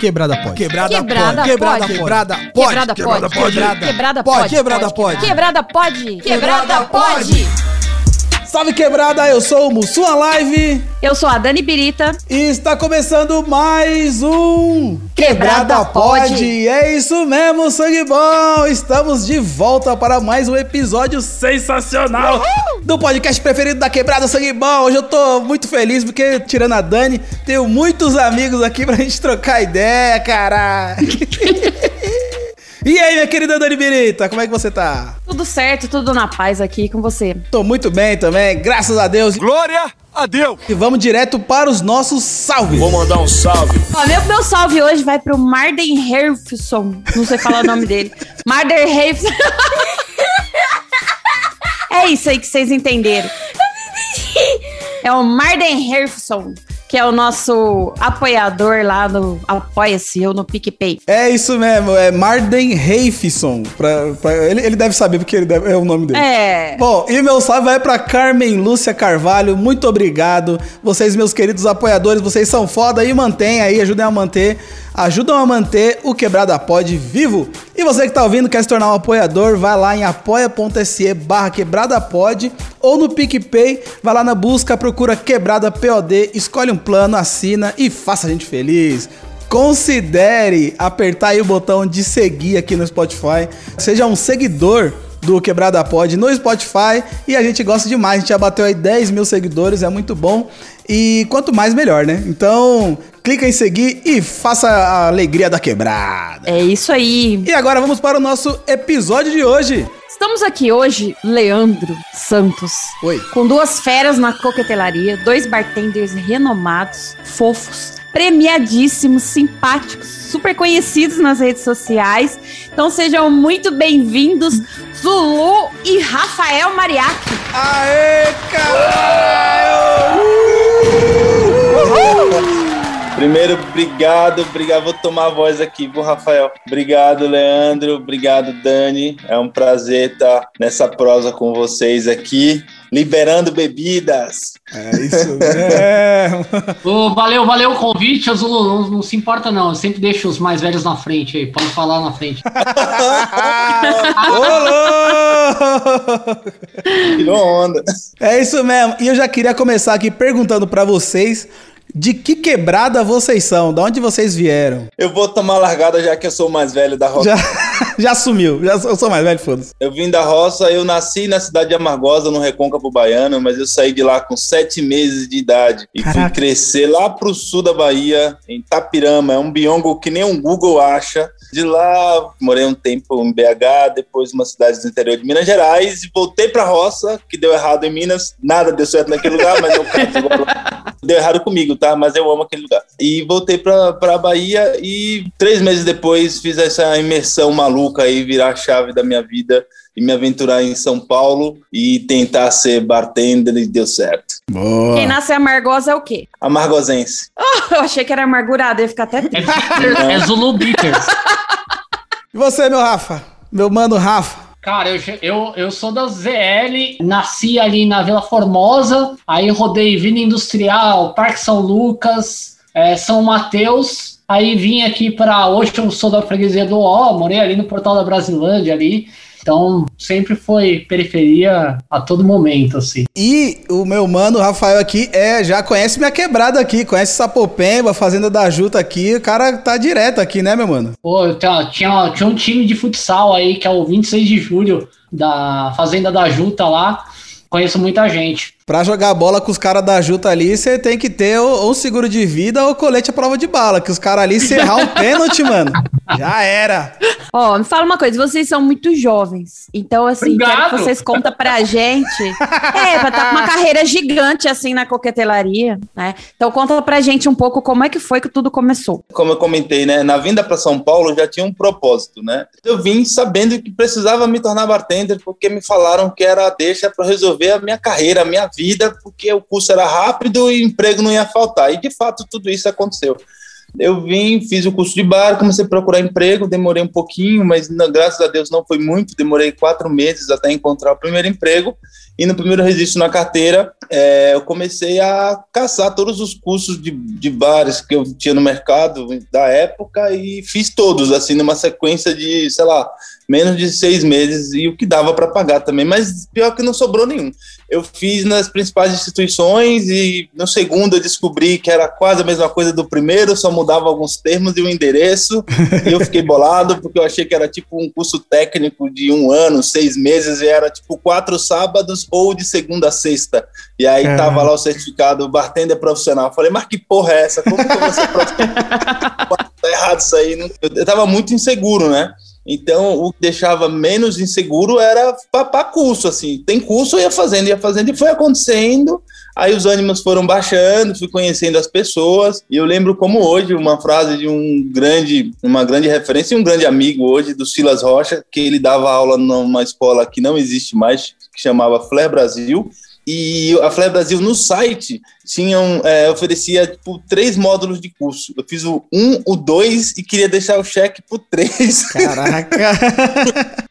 Quebrada pode. Quebrada, Quebrada pode. Quebrada pode. Quebrada pode. Quebrada Quebrada pode. Quebrada Pode, quebrada pode. Quebrada pode. Quebrada pode. Salve quebrada, eu sou o Mussua Live Eu sou a Dani Birita. e está começando mais um Quebrada Pode. É isso mesmo, sangue bom. Estamos de volta para mais um episódio sensacional do podcast preferido da Quebrada Sangue Bom. Hoje eu tô muito feliz porque tirando a Dani, tenho muitos amigos aqui pra gente trocar ideia, cara. E aí, minha querida Dani Birita, como é que você tá? Tudo certo, tudo na paz aqui com você. Tô muito bem também, graças a Deus. Glória a Deus. E vamos direto para os nossos salves. Vou mandar um salve. Ó, meu, meu salve hoje vai pro Marden Herfson. Não sei falar o nome dele. Marden Herfson. É isso aí que vocês entenderam. É o Marden Herfson, que é o nosso apoiador lá no Apoia-se, eu no PicPay. É isso mesmo, é Marden Reifson. Pra, pra- ele, ele deve saber porque ele deve- é o nome dele. É. Bom, e meu salve vai pra Carmen Lúcia Carvalho, muito obrigado. Vocês, meus queridos apoiadores, vocês são foda e mantém aí, ajudem a manter, ajudam a manter o Quebrada Pod vivo. E você que tá ouvindo, quer se tornar um apoiador, vai lá em apoia.se barra Quebrada Pod ou no PicPay, vai lá na busca, procura Quebrada POD, escolhe um plano, assina e faça a gente feliz. Considere apertar aí o botão de seguir aqui no Spotify. Seja um seguidor do Quebrada Pod no Spotify e a gente gosta demais. A gente já bateu aí 10 mil seguidores, é muito bom. E quanto mais, melhor, né? Então, clica em seguir e faça a alegria da quebrada. É isso aí. E agora vamos para o nosso episódio de hoje. Estamos aqui hoje, Leandro Santos. Oi. Com duas feras na coquetelaria, dois bartenders renomados, fofos, premiadíssimos, simpáticos, super conhecidos nas redes sociais. Então sejam muito bem-vindos, Zulu e Rafael Mariachi. Aê, caralho! Primeiro, obrigado, obrigado. Vou tomar a voz aqui, viu, Rafael? Obrigado, Leandro. Obrigado, Dani. É um prazer estar nessa prosa com vocês aqui, liberando bebidas. É isso mesmo. Ô, valeu, valeu o convite, Azul. Não, não se importa, não. Eu sempre deixo os mais velhos na frente aí. Pode falar na frente. Ô, louco! Tirou onda. É isso mesmo. E eu já queria começar aqui perguntando pra vocês de que quebrada vocês são, de onde vocês vieram. Eu vou tomar largada já que eu sou o mais velho da roça. Já, já sumiu, já, eu sou mais velho, foda-se. Eu vim da roça, eu nasci na cidade de Amargosa, no Recôncavo Baiano, mas eu saí de lá com sete meses de idade e fui Caraca. crescer lá pro sul da Bahia, em Tapirama. É um biongo que nem um Google acha. De lá, morei um tempo em BH, depois uma cidade do interior de Minas Gerais e voltei pra roça, que deu errado em Minas. Nada deu certo naquele lugar, mas eu agora. Deu errado comigo, tá? Mas eu amo aquele lugar. E voltei pra, pra Bahia e três meses depois fiz essa imersão maluca aí, virar a chave da minha vida e me aventurar em São Paulo e tentar ser bartender e deu certo. Boa. Quem nasce amargosa é o quê? Amargosense. Eu achei que era amargurado, ia ficar até É, triste. bitter, é Zulu Bitters. E você, meu Rafa? Meu mano Rafa? Cara, eu, eu, eu sou da ZL, nasci ali na Vila Formosa, aí rodei Vila Industrial, Parque São Lucas, é, São Mateus, aí vim aqui para Hoje eu sou da freguesia do Ó, morei ali no Portal da Brasilândia ali, então sempre foi periferia a todo momento, assim. E o meu mano Rafael aqui é já conhece minha quebrada aqui, conhece Sapopemba, Fazenda da Juta aqui. O cara tá direto aqui, né, meu mano? Pô, tinha, tinha, tinha um time de futsal aí, que é o 26 de julho, da Fazenda da Juta lá. Conheço muita gente. Pra jogar bola com os caras da Juta ali, você tem que ter ou, ou seguro de vida ou colete à prova de bala. Que os caras ali, se errar um pênalti, mano, já era. Ó, me fala uma coisa, vocês são muito jovens. Então, assim, Obrigado. quero que vocês contem pra gente. É, pra estar com uma carreira gigante, assim, na coquetelaria, né? Então, conta pra gente um pouco como é que foi que tudo começou. Como eu comentei, né? Na vinda para São Paulo eu já tinha um propósito, né? Eu vim sabendo que precisava me tornar bartender porque me falaram que era a deixa para resolver a minha carreira, a minha vida, porque o curso era rápido e emprego não ia faltar. E de fato tudo isso aconteceu. Eu vim, fiz o curso de bar, comecei a procurar emprego, demorei um pouquinho, mas não, graças a Deus não foi muito, demorei quatro meses até encontrar o primeiro emprego. E no primeiro registro na carteira, é, eu comecei a caçar todos os cursos de, de bares que eu tinha no mercado da época e fiz todos, assim, numa sequência de, sei lá, menos de seis meses e o que dava para pagar também, mas pior que não sobrou nenhum. Eu fiz nas principais instituições e no segundo eu descobri que era quase a mesma coisa do primeiro, só mudava alguns termos e o endereço, e eu fiquei bolado porque eu achei que era tipo um curso técnico de um ano, seis meses, e era tipo quatro sábados ou de segunda a sexta. E aí é. tava lá o certificado bartender profissional. Eu falei, mas que porra é essa? Como que eu vou ser profissional? tá errado isso aí. Eu tava muito inseguro, né? Então, o que deixava menos inseguro era papar curso, assim. Tem curso, eu ia fazendo, ia fazendo, e foi acontecendo. Aí os ânimos foram baixando, fui conhecendo as pessoas. E eu lembro como hoje, uma frase de um grande, uma grande referência um grande amigo hoje, do Silas Rocha, que ele dava aula numa escola que não existe mais, que chamava Flair Brasil. E a Flair Brasil no site tinham, é, oferecia tipo, três módulos de curso. Eu fiz o um, o dois e queria deixar o cheque pro três. Caraca!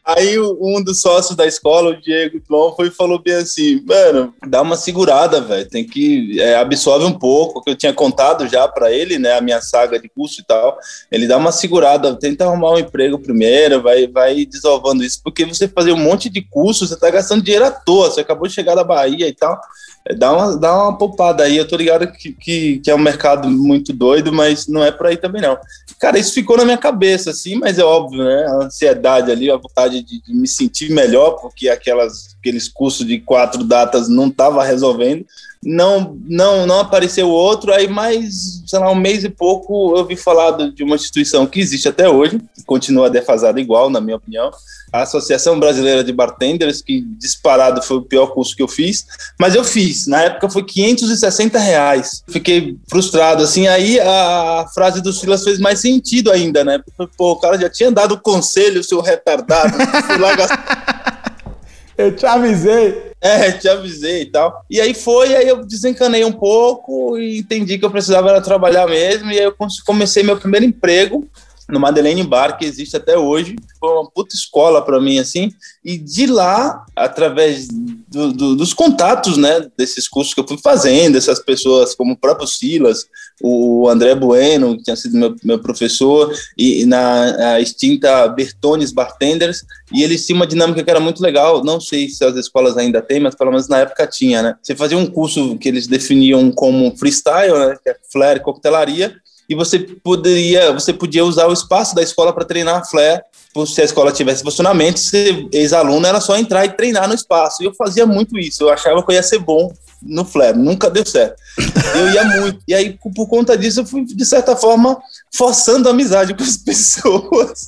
Aí um dos sócios da escola, o Diego Tlon, foi e falou bem assim: mano, dá uma segurada, velho. Tem que é, absorve um pouco, que eu tinha contado já para ele, né? A minha saga de curso e tal. Ele dá uma segurada, tenta arrumar um emprego primeiro, vai, vai desovando isso, porque você fazer um monte de curso, você tá gastando dinheiro à toa. Você acabou de chegar da Bahia e tal. É, dá uma, dá uma poupada aí. Eu tô ligado que, que, que, é um mercado muito doido, mas não é por aí também, não. Cara, isso ficou na minha cabeça, assim, mas é óbvio, né? A ansiedade ali, a vontade de, de me sentir melhor, porque aquelas, aqueles cursos de quatro datas não tava resolvendo não, não, não apareceu outro. Aí, mais, sei lá, um mês e pouco, eu vi falar de uma instituição que existe até hoje, continua defasada igual, na minha opinião, a Associação Brasileira de Bartenders, que disparado foi o pior curso que eu fiz, mas eu fiz. Na época foi 560 reais. Fiquei frustrado, assim. Aí a, frase do Silas fez mais sentido ainda, né? Pô, o cara já tinha dado conselho, seu retardado. fui lá gastar. Eu te avisei. É, te avisei e tal. E aí foi, aí eu desencanei um pouco e entendi que eu precisava trabalhar mesmo. E aí eu comecei meu primeiro emprego no Madeleine Bar, que existe até hoje. Foi uma puta escola para mim, assim. E de lá, através do, do, dos contatos, né, desses cursos que eu fui fazendo, essas pessoas como o próprio Silas, o André Bueno, que tinha sido meu, meu professor, e, e na extinta Bertones Bartenders, e eles tinham uma dinâmica que era muito legal. Não sei se as escolas ainda têm, mas pelo menos na época tinha, né? Você fazia um curso que eles definiam como freestyle, né, que é flare coquetelaria, e você poderia, você podia usar o espaço da escola para treinar flare. Se a escola tivesse funcionamento, ser ex-aluno era só entrar e treinar no espaço. E eu fazia muito isso. Eu achava que eu ia ser bom no flare, nunca deu certo. Eu ia muito. E aí, por conta disso, eu fui, de certa forma, forçando amizade com as pessoas.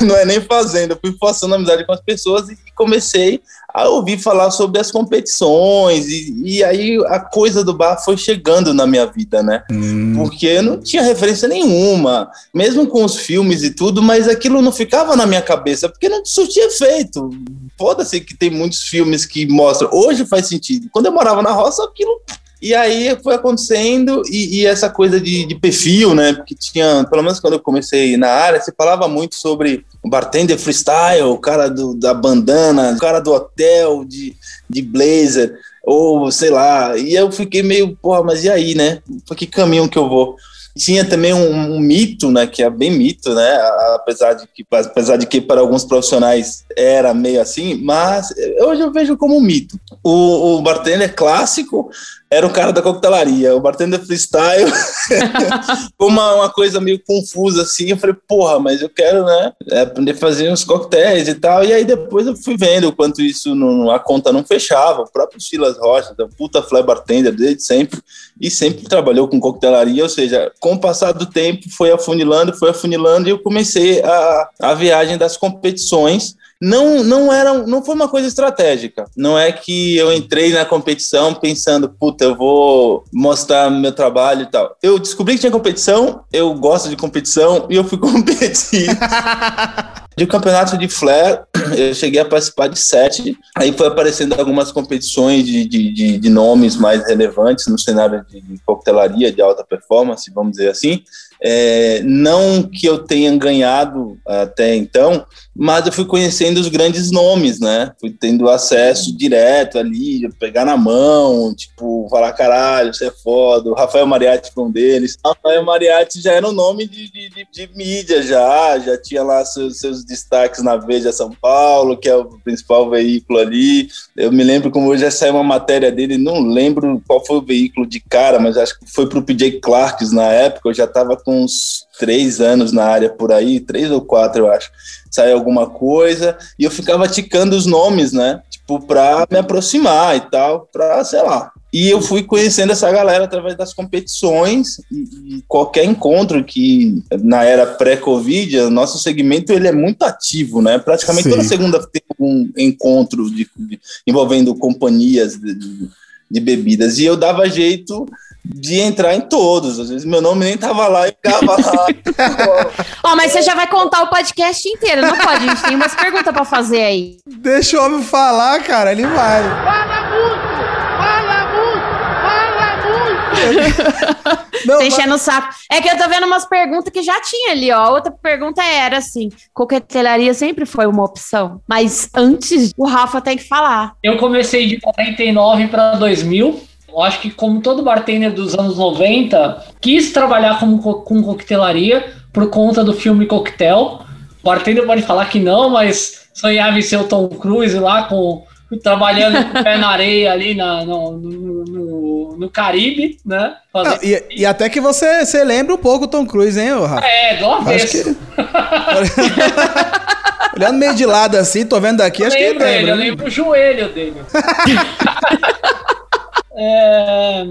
Não é nem fazendo, eu fui forçando amizade com as pessoas e comecei a ouvir falar sobre as competições, e, e aí a coisa do bar foi chegando na minha vida, né? Hum. Porque eu não tinha referência nenhuma, mesmo com os filmes e tudo, mas aquilo não ficava na minha cabeça, porque não surtia efeito. Foda-se que tem muitos filmes que mostram, hoje faz sentido. Quando eu morava na roça, aquilo e aí foi acontecendo, e, e essa coisa de, de, perfil, né? Porque tinha, pelo menos quando eu comecei na área, se falava muito sobre o bartender freestyle, o cara do, da bandana, o cara do hotel de, de blazer, ou sei lá. E eu fiquei meio, porra, mas e aí, né? Por que caminho que eu vou? Tinha também um, um, mito, né, que é bem mito, né, apesar de que, apesar de que para alguns profissionais era meio assim, mas hoje eu vejo como um mito. O, o bartender clássico era o cara da coquetelaria, o bartender freestyle foi uma, uma coisa meio confusa assim. Eu falei, porra, mas eu quero, né, aprender a fazer uns coquetéis e tal. E aí depois eu fui vendo o quanto isso não, a conta não fechava. O próprio Silas Rocha, da puta fly bartender desde sempre, e sempre trabalhou com coquetelaria, ou seja, com o passar do tempo foi afunilando, foi afunilando e eu comecei a, a viagem das competições não não era não foi uma coisa estratégica. Não é que eu entrei na competição pensando, puta, eu vou mostrar meu trabalho e tal. Eu descobri que tinha competição, eu gosto de competição e eu fui competir. De campeonato de flare, eu cheguei a participar de sete. Aí foi aparecendo algumas competições de, de, de, de nomes mais relevantes no cenário de, de coquetelaria, de alta performance, vamos dizer assim. É, não que eu tenha ganhado até então, mas eu fui conhecendo os grandes nomes, né? Fui tendo acesso direto ali, pegar na mão, tipo, falar caralho, você é foda. O Rafael Mariatti foi um deles. O Rafael Mariatti já era um nome de, de, de, de mídia, já, já tinha lá seus, seus, destaques na Veja São Paulo, que é o principal veículo ali. Eu me lembro como hoje já saiu uma matéria dele, não lembro qual foi o veículo de cara, mas acho que foi pro PJ Clarks na época, eu já tava com uns três anos na área por aí, três ou quatro, eu acho sair alguma coisa, e eu ficava ticando os nomes, né? Tipo, pra me aproximar e tal, pra, sei lá. E eu fui conhecendo essa galera através das competições e, e qualquer encontro que, na era pré-Covid, nosso segmento ele é muito ativo, né? Praticamente Sim. toda segunda tem um encontro de, de, envolvendo companhias de, de bebidas. E eu dava jeito de entrar em todos. Às vezes meu nome nem tava lá e ficava lá. Ó, oh, mas você já vai contar o podcast inteiro, não pode? A gente tem umas perguntas pra fazer aí. Deixa o homem falar, cara, ele vai. Fala muito! Fala muito! Fala muito! Não, Você enchendo mas... o saco. É que eu tô vendo umas perguntas que já tinha ali, ó. Outra pergunta era assim: coquetelaria sempre foi uma opção, mas antes o Rafa tem que falar. Eu comecei de 49 para 2000 eu acho que, como todo bartender dos anos 90, quis trabalhar com, com coquetelaria por conta do filme Coquetel. O bartender pode falar que não, mas sonhava em ser o Tom Cruise lá com trabalhando com o pé na areia ali na, no, no, no, no Caribe, né? Ah, e, e, até que você, você lembra um pouco o Tom Cruise, hein, Rafa? É, do avesso. Que... Olhando meio de lado assim, tô vendo daqui, eu acho que ele lembra. Ele, eu lembro o joelho dele. É,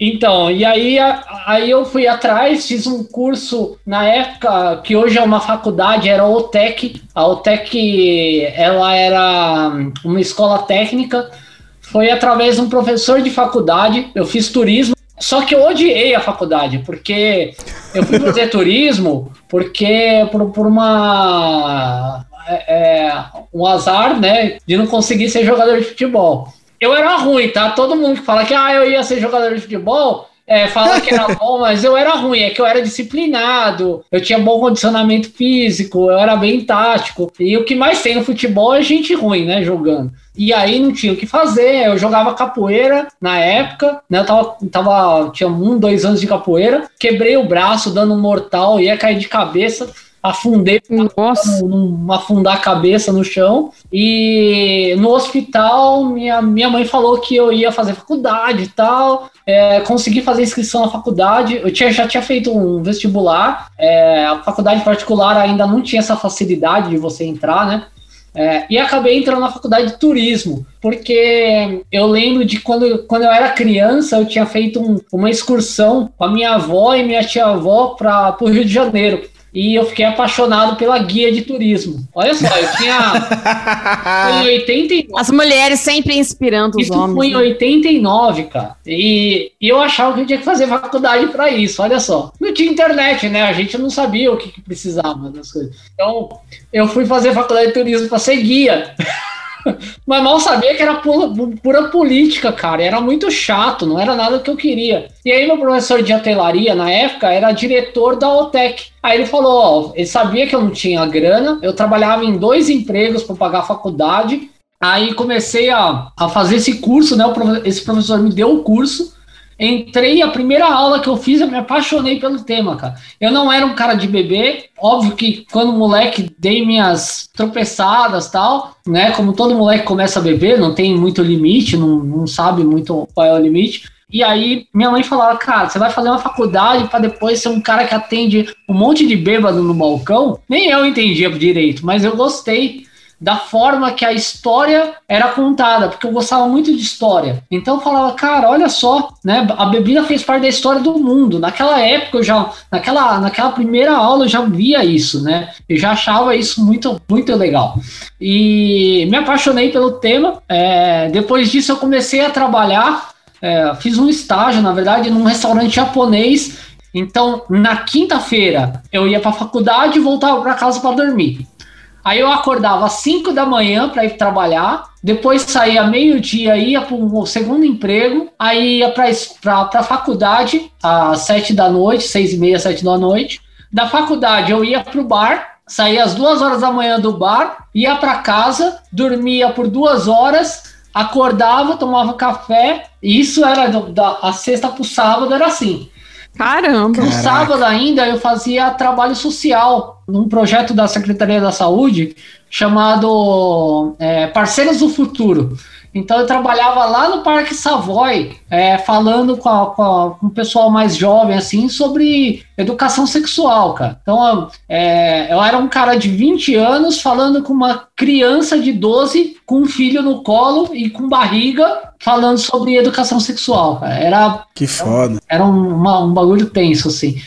então, e aí, aí eu fui atrás, fiz um curso na época que hoje é uma faculdade, era a OTEC. A OTEC, ela era uma escola técnica. Foi através de um professor de faculdade. Eu fiz turismo, só que eu odiei a faculdade, porque eu fui fazer turismo porque por, por uma é, é, um azar, né, de não conseguir ser jogador de futebol eu era ruim, tá? Todo mundo que fala que ah, eu ia ser jogador de futebol, é, fala que era bom, mas eu era ruim, é que eu era disciplinado, eu tinha bom condicionamento físico, eu era bem tático. E o que mais tem no futebol é gente ruim, né, jogando. E aí não tinha o que fazer, eu jogava capoeira na época, né, eu tava, tava tinha um, dois anos de capoeira, quebrei o braço dando um mortal, ia cair de cabeça, afundei, Nossa. Num, afundar a cabeça no chão. E no hospital, minha, minha mãe falou que eu ia fazer faculdade e tal. É, consegui fazer inscrição na faculdade. Eu tinha, já tinha feito um vestibular. É, a faculdade particular ainda não tinha essa facilidade de você entrar, né? É, e acabei entrando na faculdade de turismo, porque eu lembro de quando, quando eu era criança, eu tinha feito um, uma excursão com a minha avó e minha tia-avó para o Rio de Janeiro e eu fiquei apaixonado pela guia de turismo. Olha só, eu tinha. foi em 89. As mulheres sempre inspirando os isso homens. Isso foi em 89, né? cara. E, e, eu achava que eu tinha que fazer faculdade para isso. Olha só. Não tinha internet, né? A gente não sabia o que, que precisava das coisas. Então, eu fui fazer faculdade de turismo para ser guia. Mas mal sabia que era pura, pura, política, cara. Era muito chato, não era nada que eu queria. E aí, meu professor de hotelaria, na época, era diretor da OTEC. Aí ele falou: ó, ele sabia que eu não tinha grana, eu trabalhava em dois empregos para pagar a faculdade. Aí comecei a, a fazer esse curso, né? Esse professor me deu o curso. Entrei, a primeira aula que eu fiz, eu me apaixonei pelo tema, cara. Eu não era um cara de bebê, óbvio que quando moleque dei minhas tropeçadas tal, né? Como todo moleque começa a beber, não tem muito limite, não, não sabe muito qual é o limite. E aí minha mãe falava, cara, você vai fazer uma faculdade para depois ser um cara que atende um monte de bêbado no balcão? Nem eu entendia direito, mas eu gostei da forma que a história era contada, porque eu gostava muito de história. Então eu falava, cara, olha só, né? A bebida fez parte da história do mundo. Naquela época eu já, naquela, naquela primeira aula eu já via isso, né? Eu já achava isso muito, muito legal. E me apaixonei pelo tema. É, depois disso eu comecei a trabalhar, é, fiz um estágio, na verdade, num restaurante japonês. Então, na quinta-feira eu ia para a faculdade e voltava para casa para dormir. Aí eu acordava às 5 da manhã para ir trabalhar, depois saía meio-dia, ia para o segundo emprego, aí ia para a faculdade às 7 da noite, 6 e meia, 7 da noite. Da faculdade eu ia para o bar, saía às duas horas da manhã do bar, ia para casa, dormia por duas horas, acordava, tomava café, e isso era da a sexta para o sábado, era assim. Caramba! No sábado ainda eu fazia trabalho social num projeto da Secretaria da Saúde chamado é, Parceiros do Futuro. Então eu trabalhava lá no Parque Savoy, é, falando com, a, com, a, com, o pessoal mais jovem, assim, sobre educação sexual, cara. Então é, eu era um cara de 20 anos falando com uma criança de 12 com um filho no colo e com barriga falando sobre educação sexual, cara. Era. Que foda. Era, um, uma, um bagulho tenso, assim.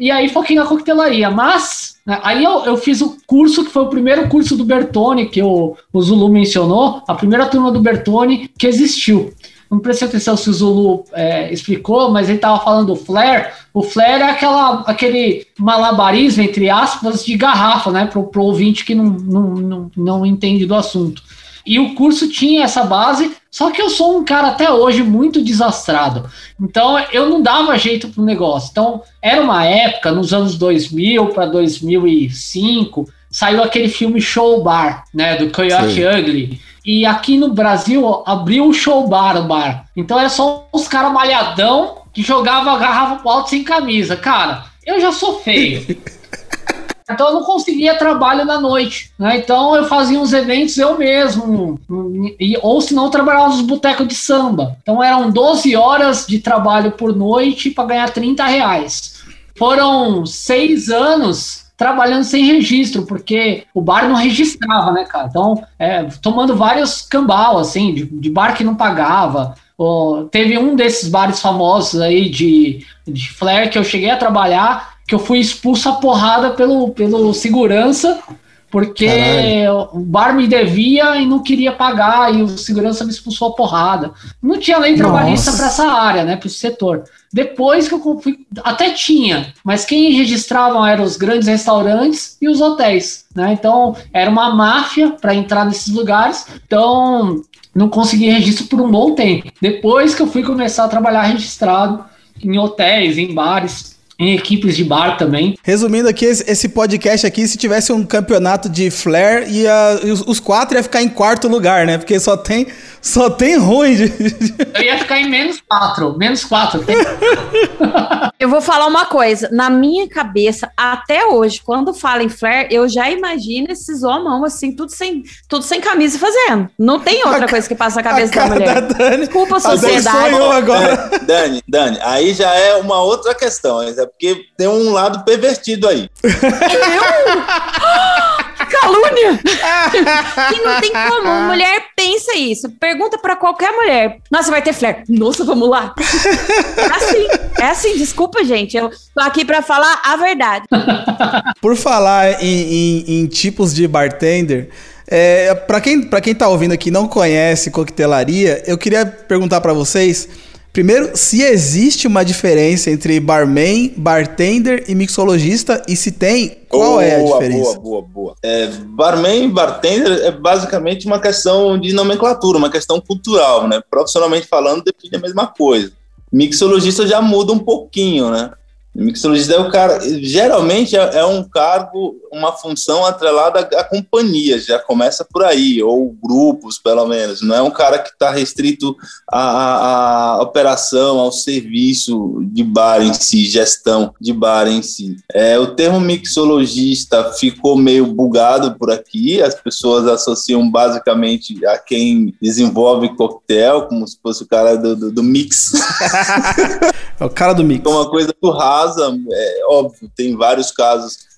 E aí foquei na coquetelaria, mas né, aí eu, eu, fiz o curso que foi o primeiro curso do Bertone que o, o Zulu mencionou, a primeira turma do Bertone que existiu. Não prestei atenção se o Zulu é, explicou, mas ele estava falando do flare. O flare é aquela, aquele malabarismo, entre aspas, de garrafa, né? Para o ouvinte que não, não, não, não entende do assunto. E o curso tinha essa base, só que eu sou um cara até hoje muito desastrado. Então eu não dava jeito pro negócio. Então era uma época, nos anos 2000 para 2005, saiu aquele filme Show Bar, né, do Coyote Sim. Ugly. E aqui no Brasil abriu o Show Bar, o bar. Então era só uns caras malhadão que jogava a garrafa pro alto sem camisa. Cara, eu já sou feio. Então eu não conseguia trabalho na noite, né? Então eu fazia uns eventos eu mesmo, e, ou se não trabalhava nos botecos de samba. Então eram 12 horas de trabalho por noite para ganhar 30 reais. Foram seis anos trabalhando sem registro, porque o bar não registrava, né, cara? Então, é, tomando vários cambal, assim, de, de bar que não pagava. Oh, teve um desses bares famosos aí de, de flare que eu cheguei a trabalhar que eu fui expulso a porrada pelo, pelo segurança, porque Caralho. o bar me devia e não queria pagar, e o segurança me expulsou a porrada. Não tinha lei trabalhista para essa área, né, para esse setor. Depois que eu fui, até tinha, mas quem registravam eram os grandes restaurantes e os hotéis, né? Então era uma máfia para entrar nesses lugares. Então não consegui registro por um bom tempo. Depois que eu fui começar a trabalhar registrado em hotéis, em bares, em equipes de bar também. Resumindo aqui, esse podcast aqui, se tivesse um campeonato de flare, ia, os quatro ia ficar em quarto lugar, né? Porque só tem, só tem ruim. De... Eu ia ficar em menos quatro, menos quatro. eu vou falar uma coisa, na minha cabeça, até hoje, quando fala em flare, eu já imagino esses homens assim, tudo sem, tudo sem camisa fazendo. Não tem outra a coisa que passa na cabeça da mulher. Da Dani, Desculpa a sociedade. A agora. Dani, Dani, aí já é uma outra questão. É porque tem um lado pervertido aí. Eu? Calúnia! e não tem como. Mulher pensa isso. Pergunta para qualquer mulher. Nossa, vai ter flare. Nossa, vamos lá. É assim. É assim. Desculpa, gente. Eu tô aqui para falar a verdade. Por falar em, em, em tipos de bartender, é, para quem, pra quem tá ouvindo aqui e não conhece coquetelaria, eu queria perguntar para vocês Primeiro, se existe uma diferença entre barman, bartender e mixologista e se tem, qual boa, é a diferença? Boa, boa, boa. É, barman e bartender é basicamente uma questão de nomenclatura, uma questão cultural, né? Profissionalmente falando, define a mesma coisa. Mixologista já muda um pouquinho, né? Mixologista é o cara, geralmente é, é, um cargo, uma função atrelada à companhia, já começa por aí, ou grupos, pelo menos. Não é um cara que está restrito à, à, operação, ao serviço de bar em si, gestão de bar em si. É, o termo mixologista ficou meio bugado por aqui, as pessoas associam basicamente a quem desenvolve coquetel, como se fosse o cara do, do, do mix. é o cara do mix. Uma coisa do rasa, é óbvio, tem vários casos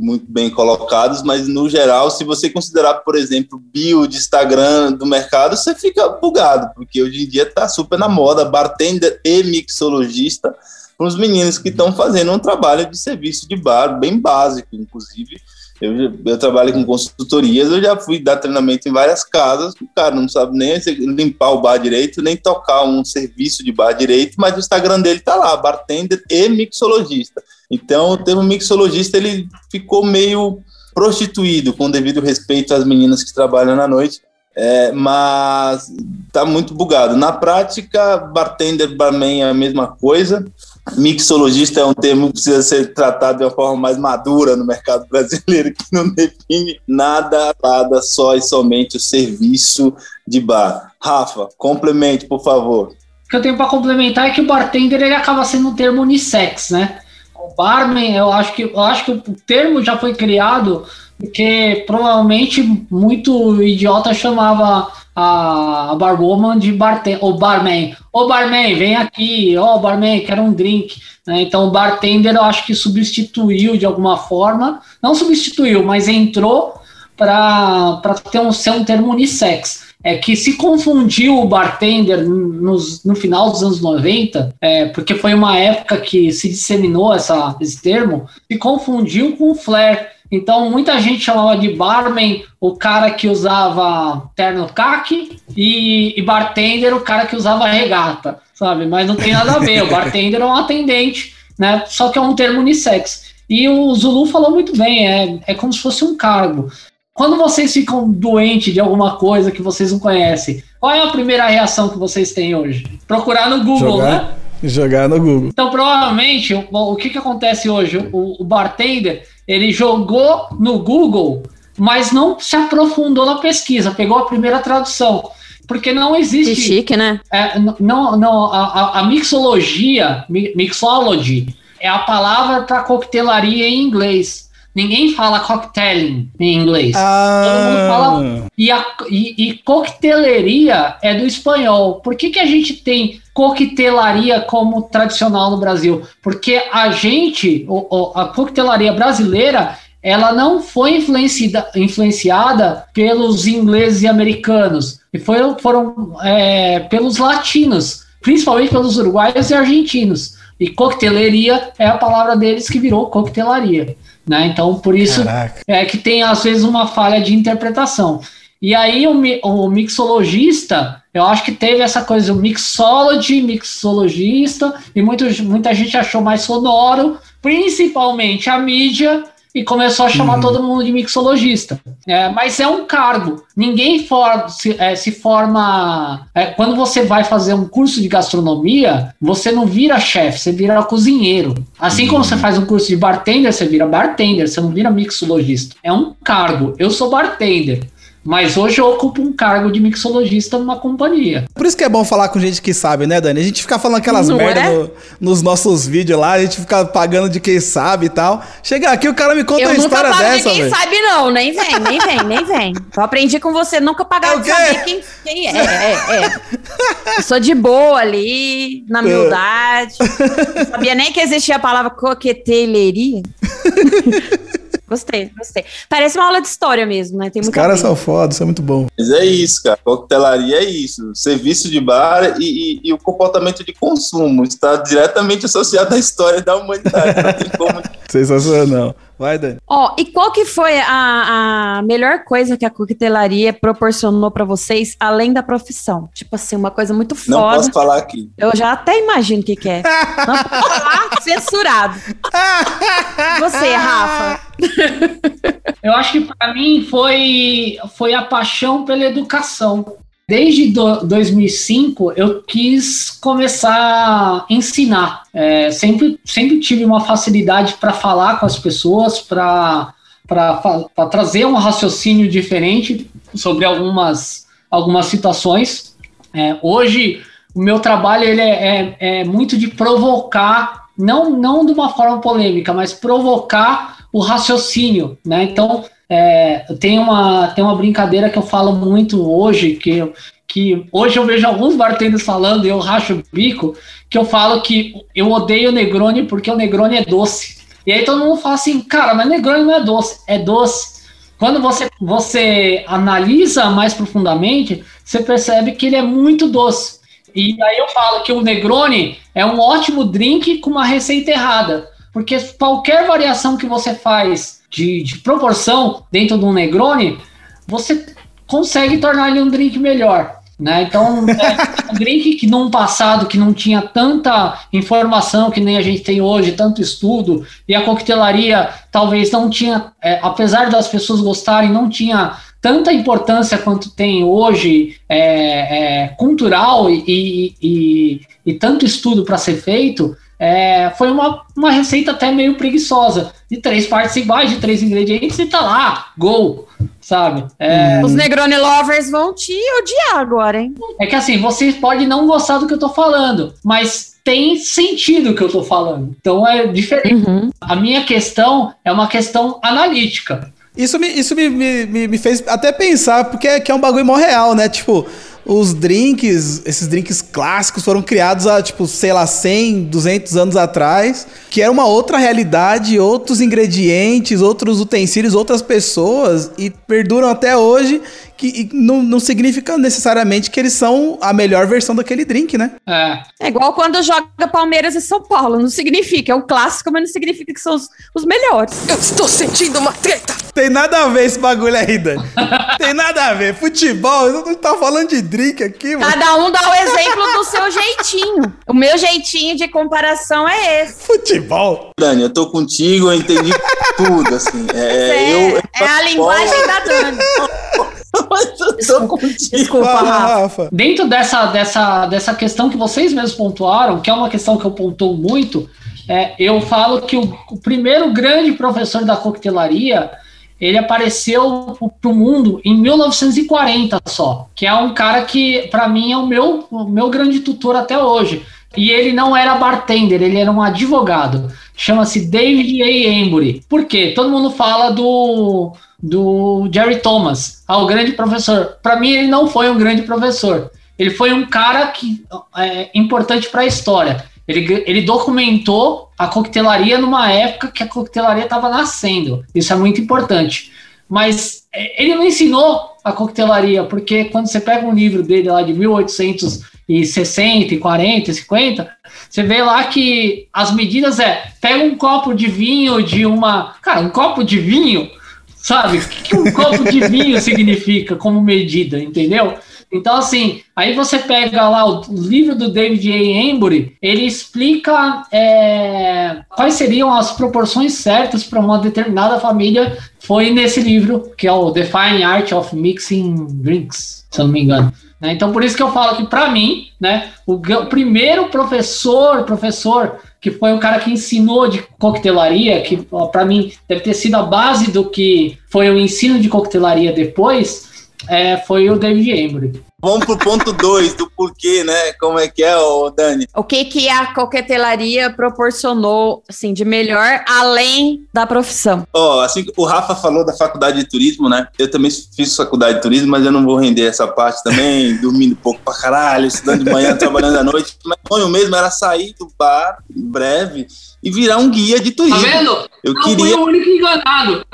muito bem colocados, mas no geral, se você considerar, por exemplo, bio de Instagram do mercado, você fica bugado, porque hoje em dia está super na moda, bartender e mixologista, os meninos que estão fazendo um trabalho de serviço de bar bem básico, inclusive. Eu, eu trabalho com consultorias, eu já fui dar treinamento em várias casas, o cara não sabe nem limpar o bar direito, nem tocar um serviço de bar direito, mas o Instagram dele tá lá, bartender e mixologista. Então, o termo mixologista, ele ficou meio prostituído, com devido respeito às meninas que trabalham na noite. É, mas tá muito bugado. Na prática, bartender, barman é a mesma coisa. Mixologista é um termo que precisa ser tratado de uma forma mais madura no mercado brasileiro, que não define nada, nada só e somente o serviço de bar. Rafa, complemente, por favor. O que eu tenho para complementar é que o bartender ele acaba sendo um termo unissex, né? O barman, eu acho que eu acho que o termo já foi criado porque provavelmente muito idiota chamava a, barwoman de bartender, o barman. Ô barman, vem aqui, ó barman, quero um drink. Né? Então o bartender eu acho que substituiu de alguma forma, não substituiu, mas entrou para ter um, ser um termo unissex é que se confundiu o bartender nos, no final dos anos 90, é, porque foi uma época que se disseminou essa, esse termo, se confundiu com o flare. Então, muita gente chamava de barman o cara que usava terno caque e, e bartender o cara que usava regata, sabe? Mas não tem nada a ver. O bartender é um atendente, né? Só que é um termo unissex. E o Zulu falou muito bem, é, é como se fosse um cargo. Quando vocês ficam doentes de alguma coisa que vocês não conhecem, qual é a primeira reação que vocês têm hoje? Procurar no Google, Jogar. né? Jogar no Google. Então, provavelmente, o, o que, que acontece hoje? O, o bartender, ele jogou no Google, mas não se aprofundou na pesquisa, pegou a primeira tradução. Porque não existe. Que chique, né? É, não, não, a, a mixologia, mixology, é a palavra para coquetelaria em inglês. Ninguém fala cocktailing em inglês. Ah. Todo mundo fala. E, a, e, e coqueteleria é do espanhol. Por que, que a gente tem coquetelaria como tradicional no Brasil? Porque a gente, a coquetelaria brasileira, ela não foi influenciada, pelos ingleses e americanos, e foram, foram é, pelos latinos, principalmente pelos uruguaios e argentinos. E coqueteleria é a palavra deles que virou coquetelaria. Né? Então, por isso Caraca. é que tem, às vezes, uma falha de interpretação. E aí, o, o mixologista, eu acho que teve essa coisa, o mixology, mixologista, e muito, muita gente achou mais sonoro, principalmente a mídia, e começou a chamar uhum. todo mundo de mixologista. É, mas é um cargo. Ninguém for, se, é, se forma. É, quando você vai fazer um curso de gastronomia, você não vira chefe, você vira cozinheiro. Assim uhum. como você faz um curso de bartender, você vira bartender, você não vira mixologista. É um cargo. Eu sou bartender. Mas hoje eu ocupo um cargo de mixologista numa companhia. Por isso que é bom falar com gente que sabe, né, Dani? A gente fica falando aquelas Não merda é? no, nos nossos vídeos lá, a gente fica pagando de quem sabe e tal. Chega aqui, o cara me conta eu uma história dessa. Eu nunca de quem sabe não, nem vem, nem vem, nem vem. Eu aprendi com você nunca pagar é de saber quem, quem é. É, é. Eu sou de boa ali, na humildade. Não sabia nem que existia a palavra coqueteleria. Gostei, gostei. Parece uma aula de história mesmo, né? Tem Os caras são foda, isso é muito bom. Mas é isso, cara. Coquetelaria é isso. Serviço de bar e, e, e o comportamento de consumo está diretamente associado à história da humanidade. Não tem como. Sensacional. Vai, Dani. Ó, e qual que foi a, a melhor coisa que a coquetelaria proporcionou para vocês, além da profissão? Tipo assim, uma coisa muito foda. Não posso falar aqui. Eu já até imagino o que, que é. Não posso falar, censurado. Você, Rafa. Eu acho que para mim foi, foi a paixão pela educação. Desde do, 2005 eu quis começar a ensinar. É, sempre, sempre tive uma facilidade para falar com as pessoas, para trazer um raciocínio diferente sobre algumas, algumas situações. É, hoje o meu trabalho ele é, é, é muito de provocar, não, não de uma forma polêmica, mas provocar o raciocínio, né? Então, é, tem, uma, tem uma brincadeira que eu falo muito hoje, que, que hoje eu vejo alguns bartenders falando e eu racho o bico, que eu falo que eu odeio o Negroni porque o Negroni é doce. E aí todo mundo fala assim, cara, mas Negroni não é doce, é doce. Quando você, você analisa mais profundamente, você percebe que ele é muito doce. E aí eu falo que o Negroni é um ótimo drink com uma receita errada. Porque qualquer variação que você faz de, de proporção dentro de um Negroni, você consegue tornar ele um drink melhor. Né? Então, é um drink que num passado que não tinha tanta informação que nem a gente tem hoje, tanto estudo, e a coquetelaria talvez não tinha, é, apesar das pessoas gostarem, não tinha tanta importância quanto tem hoje é, é, cultural e, e, e, e, tanto estudo para ser feito, é, foi uma, uma receita até meio preguiçosa, de três partes iguais, de três ingredientes, e tá lá, gol, sabe? É... Os Negroni Lovers vão te odiar agora, hein? É que assim, você pode não gostar do que eu tô falando, mas tem sentido o que eu tô falando. Então é diferente. Uhum. A minha questão é uma questão analítica. Isso me, isso me, me, me fez até pensar, porque é, que é um bagulho mó real, né? Tipo, os drinks, esses drinks clássicos foram criados há, tipo, sei lá, 100, 200 anos atrás, que era uma outra realidade, outros ingredientes, outros utensílios, outras pessoas, e perduram até hoje que não, não significa necessariamente que eles são a melhor versão daquele drink, né? É. É igual quando joga Palmeiras e São Paulo. Não significa, é um clássico, mas não significa que são os, os melhores. Eu estou sentindo uma treta! Tem nada a ver esse bagulho aí, Dani. Tem nada a ver. Futebol, eu não tá falando de drink aqui, mano. Cada um dá o exemplo do seu jeitinho. O meu jeitinho de comparação é esse. Futebol. Dani, eu tô contigo, eu entendi tudo, assim. É, é, eu, eu, é a linguagem da Dani. Desculpa, Desculpa Rafa. Dentro dessa, dessa, dessa questão que vocês mesmos pontuaram, que é uma questão que eu pontuo muito, é, eu falo que o, o, primeiro grande professor da coquetelaria ele apareceu para o mundo em 1940 só, que é um cara que, para mim, é o meu, o meu grande tutor até hoje. E ele não era bartender, ele era um advogado. Chama-se David A. Embury. Por quê? Todo mundo fala do do Jerry Thomas, ao grande professor. Para mim, ele não foi um grande professor. Ele foi um cara que é importante para a história. Ele, ele documentou a coquetelaria numa época que a coquetelaria estava nascendo. Isso é muito importante. Mas é, ele não ensinou a coquetelaria, porque quando você pega um livro dele lá de 1860, 40, 50, você vê lá que as medidas é pega um copo de vinho de uma. Cara, um copo de vinho Sabe? O que um copo de vinho significa como medida, entendeu? Então, assim, aí você pega lá o livro do David A. Embury, ele explica é, quais seriam as proporções certas para uma determinada família. Foi nesse livro, que é o Define Art of Mixing Drinks, se eu não me engano. Né? Então, por isso que eu falo que, para mim, né, o, o primeiro professor, professor que foi o cara que ensinou de coquetelaria, que para mim deve ter sido a base do que foi o ensino de coquetelaria depois, é, foi o David Embry. Vamos pro ponto 2 do porquê, né? Como é que é, ô Dani? O que que a coquetelaria proporcionou, assim, de melhor além da profissão? Ó, oh, assim, o Rafa falou da faculdade de turismo, né? Eu também fiz faculdade de turismo, mas eu não vou render essa parte também, dormindo pouco pra caralho, estudando de manhã, trabalhando à noite. Mas o sonho mesmo era sair do bar em breve e virar um guia de turismo. Tá vendo? Eu não queria... fui o único enganado.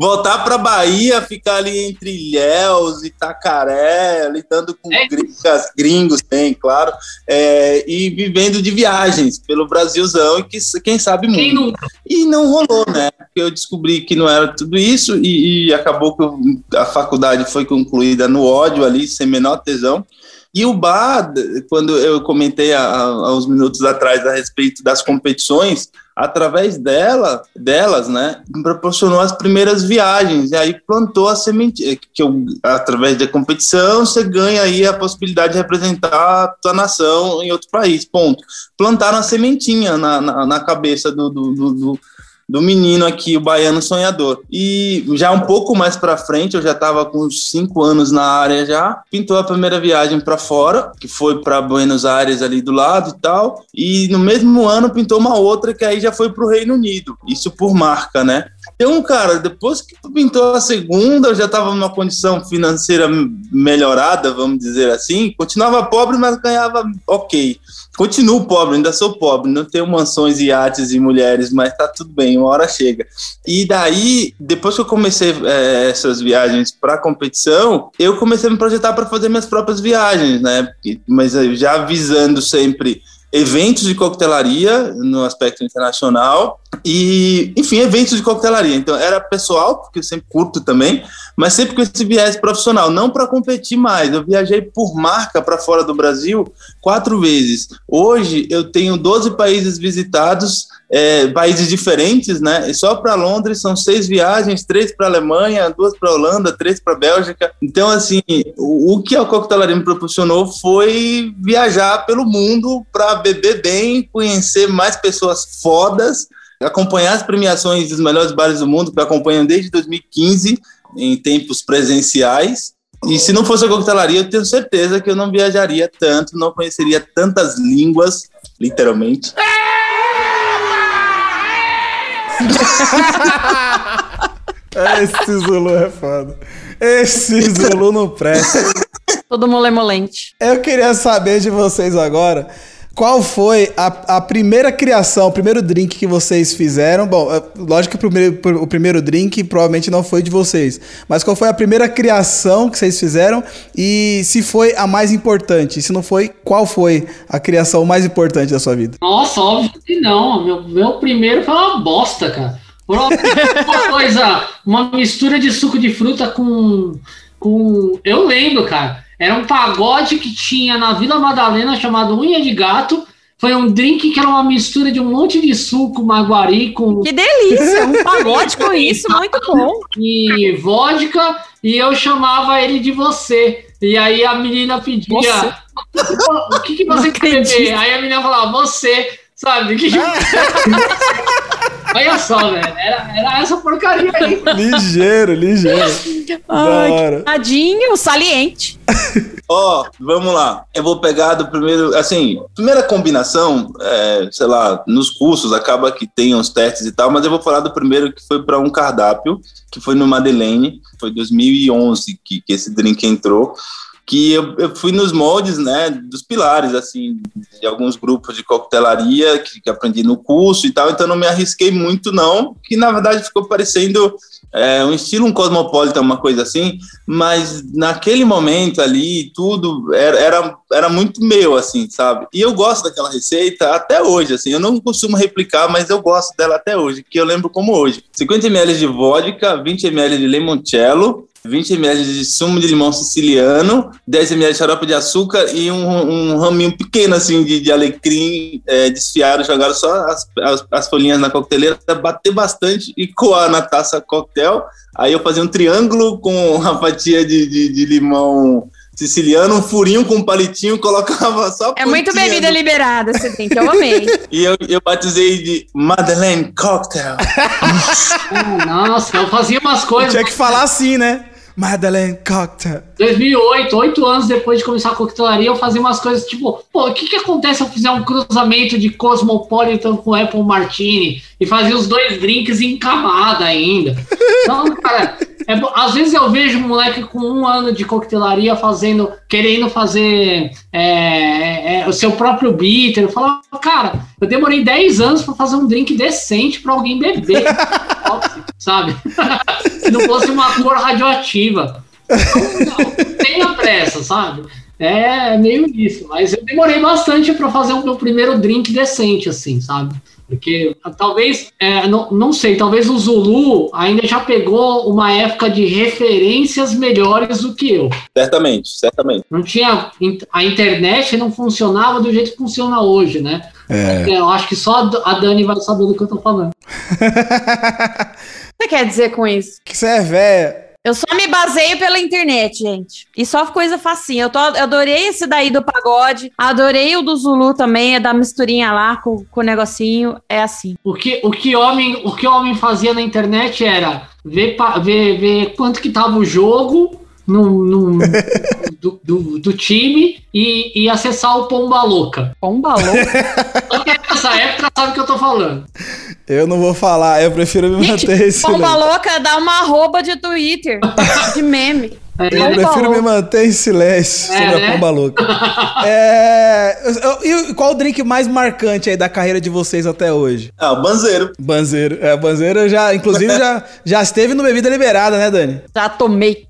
voltar para Bahia, ficar ali entre Ilhéus, Itacaré, lidando com é. gringas, gringos, tem, claro, é, e vivendo de viagens pelo Brasilzão e que, quem sabe muito. Não... E não rolou, né? Porque eu descobri que não era tudo isso e, e acabou que a faculdade foi concluída no ódio ali, sem menor tesão. E o bar, quando eu comentei há, uns minutos atrás a respeito das competições, através dela, delas, né, proporcionou as primeiras viagens e aí plantou a semente que eu, através da competição você ganha aí a possibilidade de representar a tua nação em outro país, ponto. Plantaram a sementinha na, na, na cabeça do, do, do, do menino aqui, o baiano sonhador. E já um pouco mais para frente, eu já estava com uns cinco anos na área já, pintou a primeira viagem para fora, que foi para Buenos Aires ali do lado e tal. E no mesmo ano pintou uma outra que aí já foi para o Reino Unido. Isso por marca, né? Então, cara, depois que pintou a segunda, eu já estava numa condição financeira melhorada, vamos dizer assim. Continuava pobre, mas ganhava ok. Continuo pobre, ainda sou pobre, não tenho mansões, iates e mulheres, mas tá tudo bem, uma hora chega. E daí, depois que eu comecei é, essas viagens para competição, eu comecei a me projetar para fazer minhas próprias viagens, né? Mas já visando sempre eventos de coquetelaria no aspecto internacional E, enfim, eventos de coquetelaria. Então, era pessoal, porque eu sempre curto também, mas sempre com esse viés profissional, não para competir mais. Eu viajei por marca para fora do Brasil quatro vezes. Hoje, eu tenho 12 países visitados, é, países diferentes, né? E só para Londres são seis viagens: três para Alemanha, duas para Holanda, três para Bélgica. Então, assim, o, o que a coquetelaria me proporcionou foi viajar pelo mundo para beber bem, conhecer mais pessoas fodas acompanhar as premiações dos melhores bares do mundo, que eu acompanho desde 2015, em tempos presenciais. E se não fosse a coquetelaria, eu tenho certeza que eu não viajaria tanto, não conheceria tantas línguas, literalmente. Esse Zulu é foda. Esse Zulu não presta. Todo molemolente. Eu queria saber de vocês agora qual foi a, a primeira criação, o primeiro drink que vocês fizeram? Bom, é, lógico que o primeiro, o primeiro drink provavelmente não foi de vocês, mas qual foi a primeira criação que vocês fizeram e se foi a mais importante? Se não foi, qual foi a criação mais importante da sua vida? Nossa, óbvio que não. Meu, meu primeiro foi uma bosta, cara. Uma coisa, uma mistura de suco de fruta com. com eu lembro, cara. Era um pagode que tinha na Vila Madalena chamado Unha de Gato. Foi um drink que era uma mistura de um monte de suco maguari com. Que delícia! Um pagode com isso, muito bom. E vodka, e eu chamava ele de você. E aí a menina pedia: O que, que você quer beber? Aí a menina falava: Você, sabe? Que... Olha só, velho. Era, era essa porcaria aí. Ligeiro, ligeiro. Ai, tadinho, saliente. Ó, oh, vamos lá. Eu vou pegar do primeiro, assim, primeira combinação, é, sei lá, nos cursos acaba que tem uns testes e tal, mas eu vou falar do primeiro que foi para um cardápio, que foi no Madeleine, foi 2011 que, que esse drink entrou que eu, eu, fui nos moldes, né, dos pilares, assim, de alguns grupos de coquetelaria que, que, aprendi no curso e tal, então não me arrisquei muito não, que na verdade ficou parecendo é, um estilo um cosmopolita, uma coisa assim, mas naquele momento ali, tudo era, era, era muito meu, assim, sabe? E eu gosto daquela receita até hoje, assim, eu não costumo replicar, mas eu gosto dela até hoje, que eu lembro como hoje. 50 ml de vodka, 20 ml de limoncello, 20 ml de sumo de limão siciliano, 10 ml de xarope de açúcar e um, um raminho pequeno assim de, de alecrim é, desfiado, jogaram só as, as, as, folhinhas na coqueteleira, bater bastante e coar na taça coquetel. Aí eu fazia um triângulo com uma fatia de, de, de limão siciliano, um furinho com um palitinho, colocava só É muito bebida no... liberada esse drink, eu amei. e eu, eu batizei de Madeleine Cocktail. Nossa, eu fazia umas coisas. Tinha que falar assim, né? Madeleine Cocktail. 2008, oito anos depois de começar a coquetelaria, eu fazia umas coisas tipo, pô, o que que acontece se eu fizer um cruzamento de Cosmopolitan com Apple Martini e fazer os dois drinks em camada ainda? Então, cara, é, às vezes eu vejo um moleque com um ano de coquetelaria fazendo, querendo fazer é, é, é o seu próprio bitter. Eu falo, cara, eu demorei 10 anos para fazer um drink decente para alguém beber, sabe? que não fosse uma cor radioativa. Então, não, tenha pressa, sabe? É meio isso, mas eu demorei bastante para fazer o meu primeiro drink decente, assim, sabe? Porque talvez, é, não, não sei, talvez o Zulu ainda já pegou uma época de referências melhores do que eu. Certamente, certamente. Não tinha. A internet não funcionava do jeito que funciona hoje, né? É. Eu acho que só a Dani vai saber do que eu tô falando. você quer dizer com isso? Que você é velho. Eu só me baseio pela internet, gente. E só coisa facinha. Eu, tô, eu adorei esse daí do pagode. Adorei o do Zulu também, é da misturinha lá com, com o negocinho. É assim. O que, o, que homem, o que homem fazia na internet era ver, ver, ver quanto que tava o jogo no, no do, do, do, time e, e acessar o Pomba Louca. Pomba Louca? Só que nessa época sabe o que eu tô falando. Eu não vou falar, eu prefiro me Gente, manter esse. Pomba Louca dá uma arroba de Twitter, de meme. É, eu prefiro me manter em silêncio é, sobre né? a pomba louca. é, e qual o drink mais marcante aí da carreira de vocês até hoje? Ah, o Banzeiro. Banzeiro. É, o Banzeiro já, inclusive, já, já esteve no Bebida Liberada, né, Dani? Já tomei.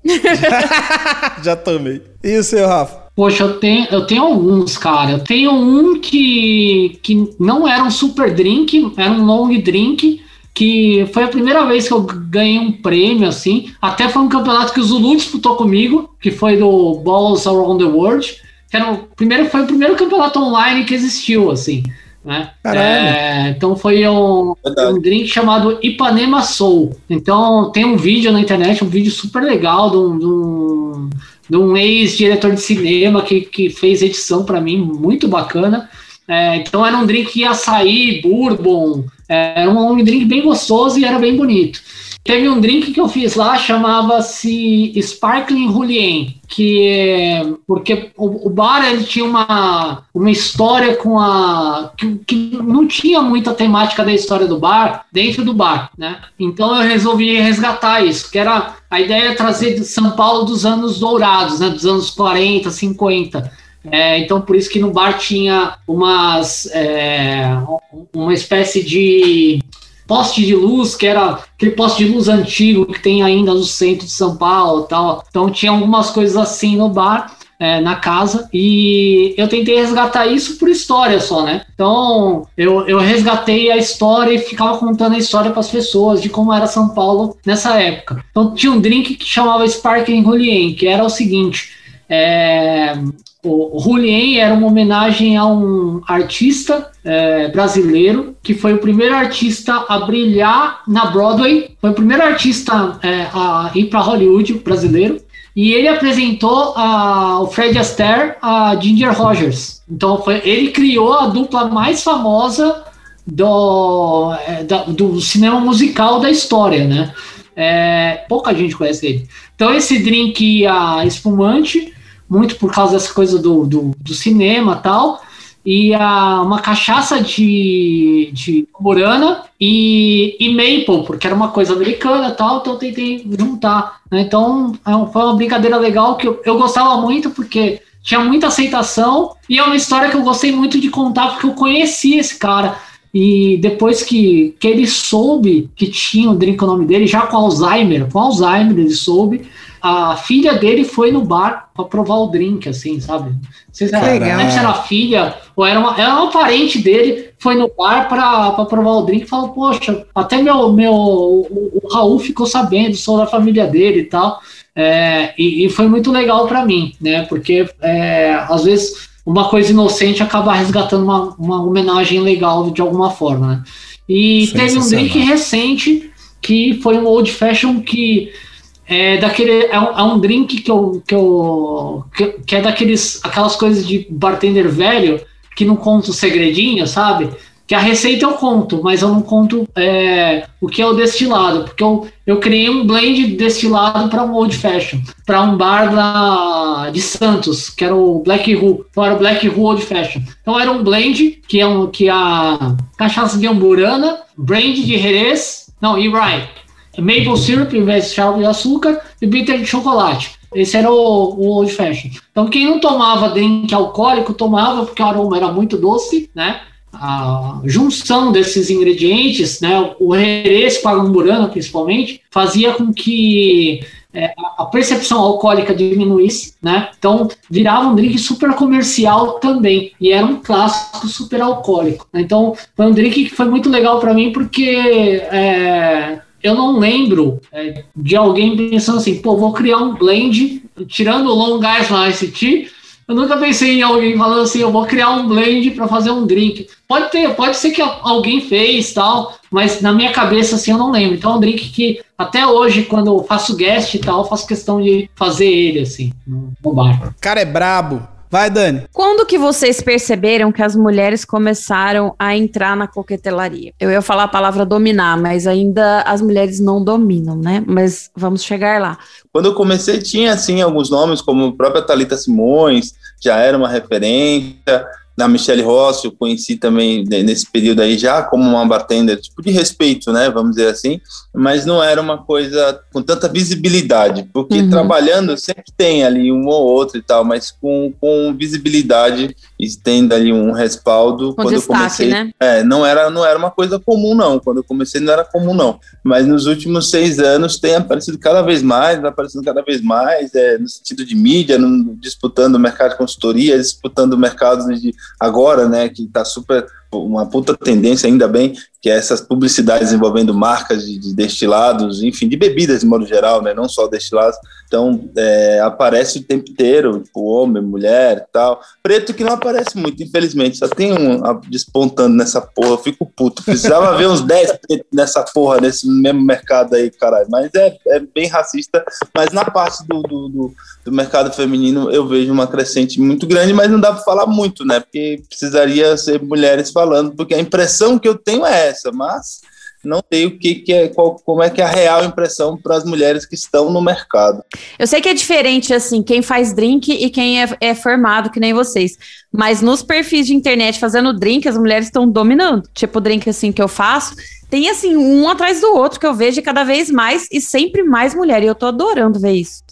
já tomei. E o seu, Rafa? Poxa, eu tenho, eu tenho alguns, cara. Eu tenho um que, que não era um super drink, era um long drink, que foi a primeira vez que eu ganhei um prêmio, assim. Até foi um campeonato que o Zulu disputou comigo, que foi do Balls Around the World. Que era o primeiro, foi o primeiro campeonato online que existiu, assim. Né? É, então foi um, um, drink chamado Ipanema Soul. Então tem um vídeo na internet, um vídeo super legal de um, de um, de um ex-diretor de cinema que, que fez edição para mim, muito bacana. É, então era um drink açaí, bourbon, é, era um drink bem gostoso e era bem bonito. Teve um drink que eu fiz lá, chamava-se Sparkling Julien, que porque o, o, bar ele tinha uma, uma história com a que, que, não tinha muita temática da história do bar dentro do bar, né? Então eu resolvi resgatar isso, que era a ideia é trazer de São Paulo dos anos dourados, né? Dos anos 40, 50. É, então, por isso que no bar tinha umas, é, uma espécie de poste de luz, que era aquele poste de luz antigo que tem ainda no centro de São Paulo tal. Então tinha algumas coisas assim no bar. É, na casa e eu tentei resgatar isso por história só, né? Então eu, eu resgatei a história e ficava contando a história para as pessoas de como era São Paulo nessa época. Então tinha um drink que chamava Sparkling Julien, que era o seguinte: é, o Julien era uma homenagem a um artista é, brasileiro que foi o primeiro artista a brilhar na Broadway, foi o primeiro artista é, a ir para Hollywood brasileiro. E ele apresentou a, o Fred Astaire a Ginger Rogers. Então foi, ele criou a dupla mais famosa do, é, da, do cinema musical da história, né? É, pouca gente conhece ele. Então esse drink a espumante muito por causa dessa coisa do, do, do cinema tal. E a, uma cachaça de, de morana e, e maple, porque era uma coisa americana tal, então eu tentei juntar. Né? Então é foi uma brincadeira legal que eu, eu gostava muito, porque tinha muita aceitação e é uma história que eu gostei muito de contar, porque eu conheci esse cara. E depois que, que ele soube que tinha o drink o nome dele, já com Alzheimer, com Alzheimer ele soube, a filha dele foi no bar para provar o drink, assim, sabe? Vocês se era a filha ou era uma, era uma parente dele, foi no bar para provar o drink e falou, poxa, até meu, meu o, o Raul ficou sabendo, sou da família dele e tal. É, e, e, foi muito legal para mim, né? Porque é, às vezes uma coisa inocente acaba resgatando uma, uma homenagem legal de alguma forma, né? E teve um drink recente que foi um old fashion que é daquele é um, é um, drink que eu, que eu que, que, é daqueles aquelas coisas de bartender velho que não conta o segredinho, sabe? Que a receita eu conto, mas eu não conto é, o que é o destilado, porque eu, eu criei um blend destilado para um old fashion, para um bar da, de Santos, que era o Black Roo, então era o Black Roo Old Fashion. Então era um blend que é um que a cachaça de amburana, brand de Jerez, não, e rye maple syrup em vez de chá de açúcar e bitter de chocolate. Esse era o, o old fashion. Então quem não tomava drink alcoólico tomava porque o aroma era muito doce, né? A junção desses ingredientes, né, o Jerez com a Gamburana principalmente, fazia com que é, a percepção alcoólica diminuísse, né? Então virava um drink super comercial também e era um clássico super alcoólico. Então foi um drink que foi muito legal para mim porque é, eu não lembro é, de alguém pensando assim, pô, vou criar um blend, tirando o Long Island Ice Tea, eu nunca pensei em alguém falando assim, eu vou criar um blend para fazer um drink. Pode ter, pode ser que alguém fez tal, mas na minha cabeça assim eu não lembro. Então é um drink que até hoje quando eu faço guest e tal, eu faço questão de fazer ele assim no bar. O cara é brabo. Vai, Dani. Quando que vocês perceberam que as mulheres começaram a entrar na coquetelaria? Eu ia falar a palavra dominar, mas ainda as mulheres não dominam, né? Mas vamos chegar lá. Quando eu comecei, tinha, assim, alguns nomes, como a própria Thalita Simões, já era uma referência, na Michelle Rossi, eu conheci também nesse período aí já como uma bartender, tipo de respeito, né, vamos dizer assim, mas não era uma coisa com tanta visibilidade, porque uhum. trabalhando sempre tem ali um ou outro e tal, mas com, com visibilidade e tendo ali um respaldo. Com quando destaque, eu comecei, né? É, não era, não era uma coisa comum não, quando eu comecei não era comum não, mas nos últimos seis anos tem aparecido cada vez mais, aparecendo cada vez mais, é, no sentido de mídia, no, disputando o mercado de consultoria, disputando o mercado de agora, né, que está super uma puta tendência, ainda bem, que é essas publicidades envolvendo marcas de, de, destilados, enfim, de bebidas de modo geral, né, não só destilados. Então, é, aparece o tempo inteiro, tipo, homem, mulher tal. Preto que não aparece muito, infelizmente, só tem um despontando nessa porra, eu fico puto. Precisava ver uns 10 pretos nessa porra, nesse mesmo mercado aí, caralho. Mas é, é bem racista, mas na parte do, do, do, do mercado feminino eu vejo uma crescente muito grande, mas não dá para falar muito, né, porque precisaria ser mulheres falando, porque a impressão que eu tenho é essa, mas não sei o que, que é, qual, como é que é a real impressão para as mulheres que estão no mercado. Eu sei que é diferente, assim, quem faz drink e quem é, é formado, que nem vocês. Mas nos perfis de internet fazendo drink, as mulheres estão dominando. Tipo, o drink assim que eu faço, tem assim, um atrás do outro que eu vejo cada vez mais e sempre mais mulher. E eu tô adorando ver isso.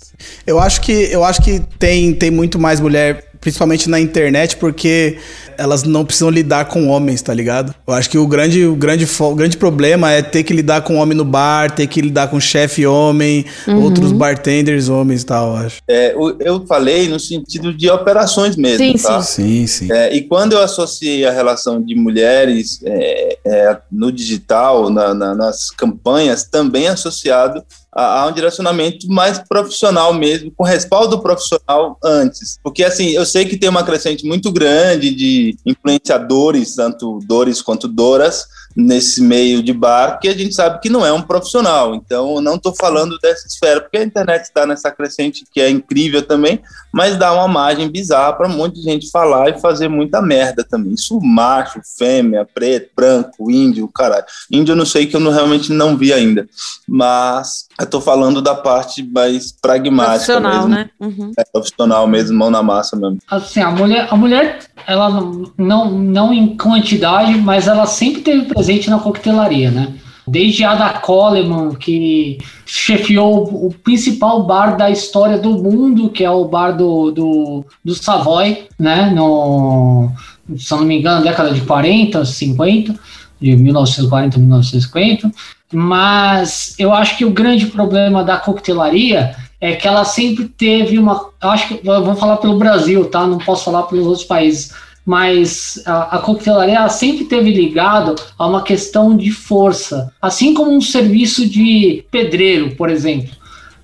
Eu acho que eu acho que tem, tem muito mais mulher principalmente na internet, porque elas não precisam lidar com homens, tá ligado? Eu acho que o grande, o grande, o grande problema é ter que lidar com homem no bar, ter que lidar com chefe homem, uhum. outros bartenders homens e tal, eu acho. É, eu falei no sentido de operações mesmo, sim, tá? Sim, sim. É, e quando eu associei a relação de mulheres é, é no digital, na, na, nas campanhas, também associado a, um direcionamento mais profissional mesmo, com respaldo profissional antes. Porque, assim, eu sei que tem uma crescente muito grande de influenciadores, tanto dores quanto doras, nesse meio de bar, que a gente sabe que não é um profissional. Então, não estou falando dessa esfera, porque a internet está nessa crescente que é incrível também, mas dá uma margem bizarra para um monte de gente falar e fazer muita merda também. Isso macho, fêmea, preto, branco, índio, caralho. Índio eu não sei que eu não, realmente não vi ainda, mas eu estou falando da parte mais pragmática profissional, mesmo. Né? Uhum. É profissional mesmo, mão na massa mesmo. Assim, a mulher, a mulher ela não, não em quantidade, mas ela sempre teve presente na coquetelaria, né? Desde Ada Coleman, que chefiou o principal bar da história do mundo, que é o bar do, do, do Savoy, né? No, se não me engano, década de 40, 50, de 1940 a 1950. Mas eu acho que o grande problema da coquetelaria é que ela sempre teve uma. Acho que vou falar pelo Brasil, tá? Não posso falar pelos outros países mas a, a coquetelaria sempre teve ligado a uma questão de força, assim como um serviço de pedreiro, por exemplo.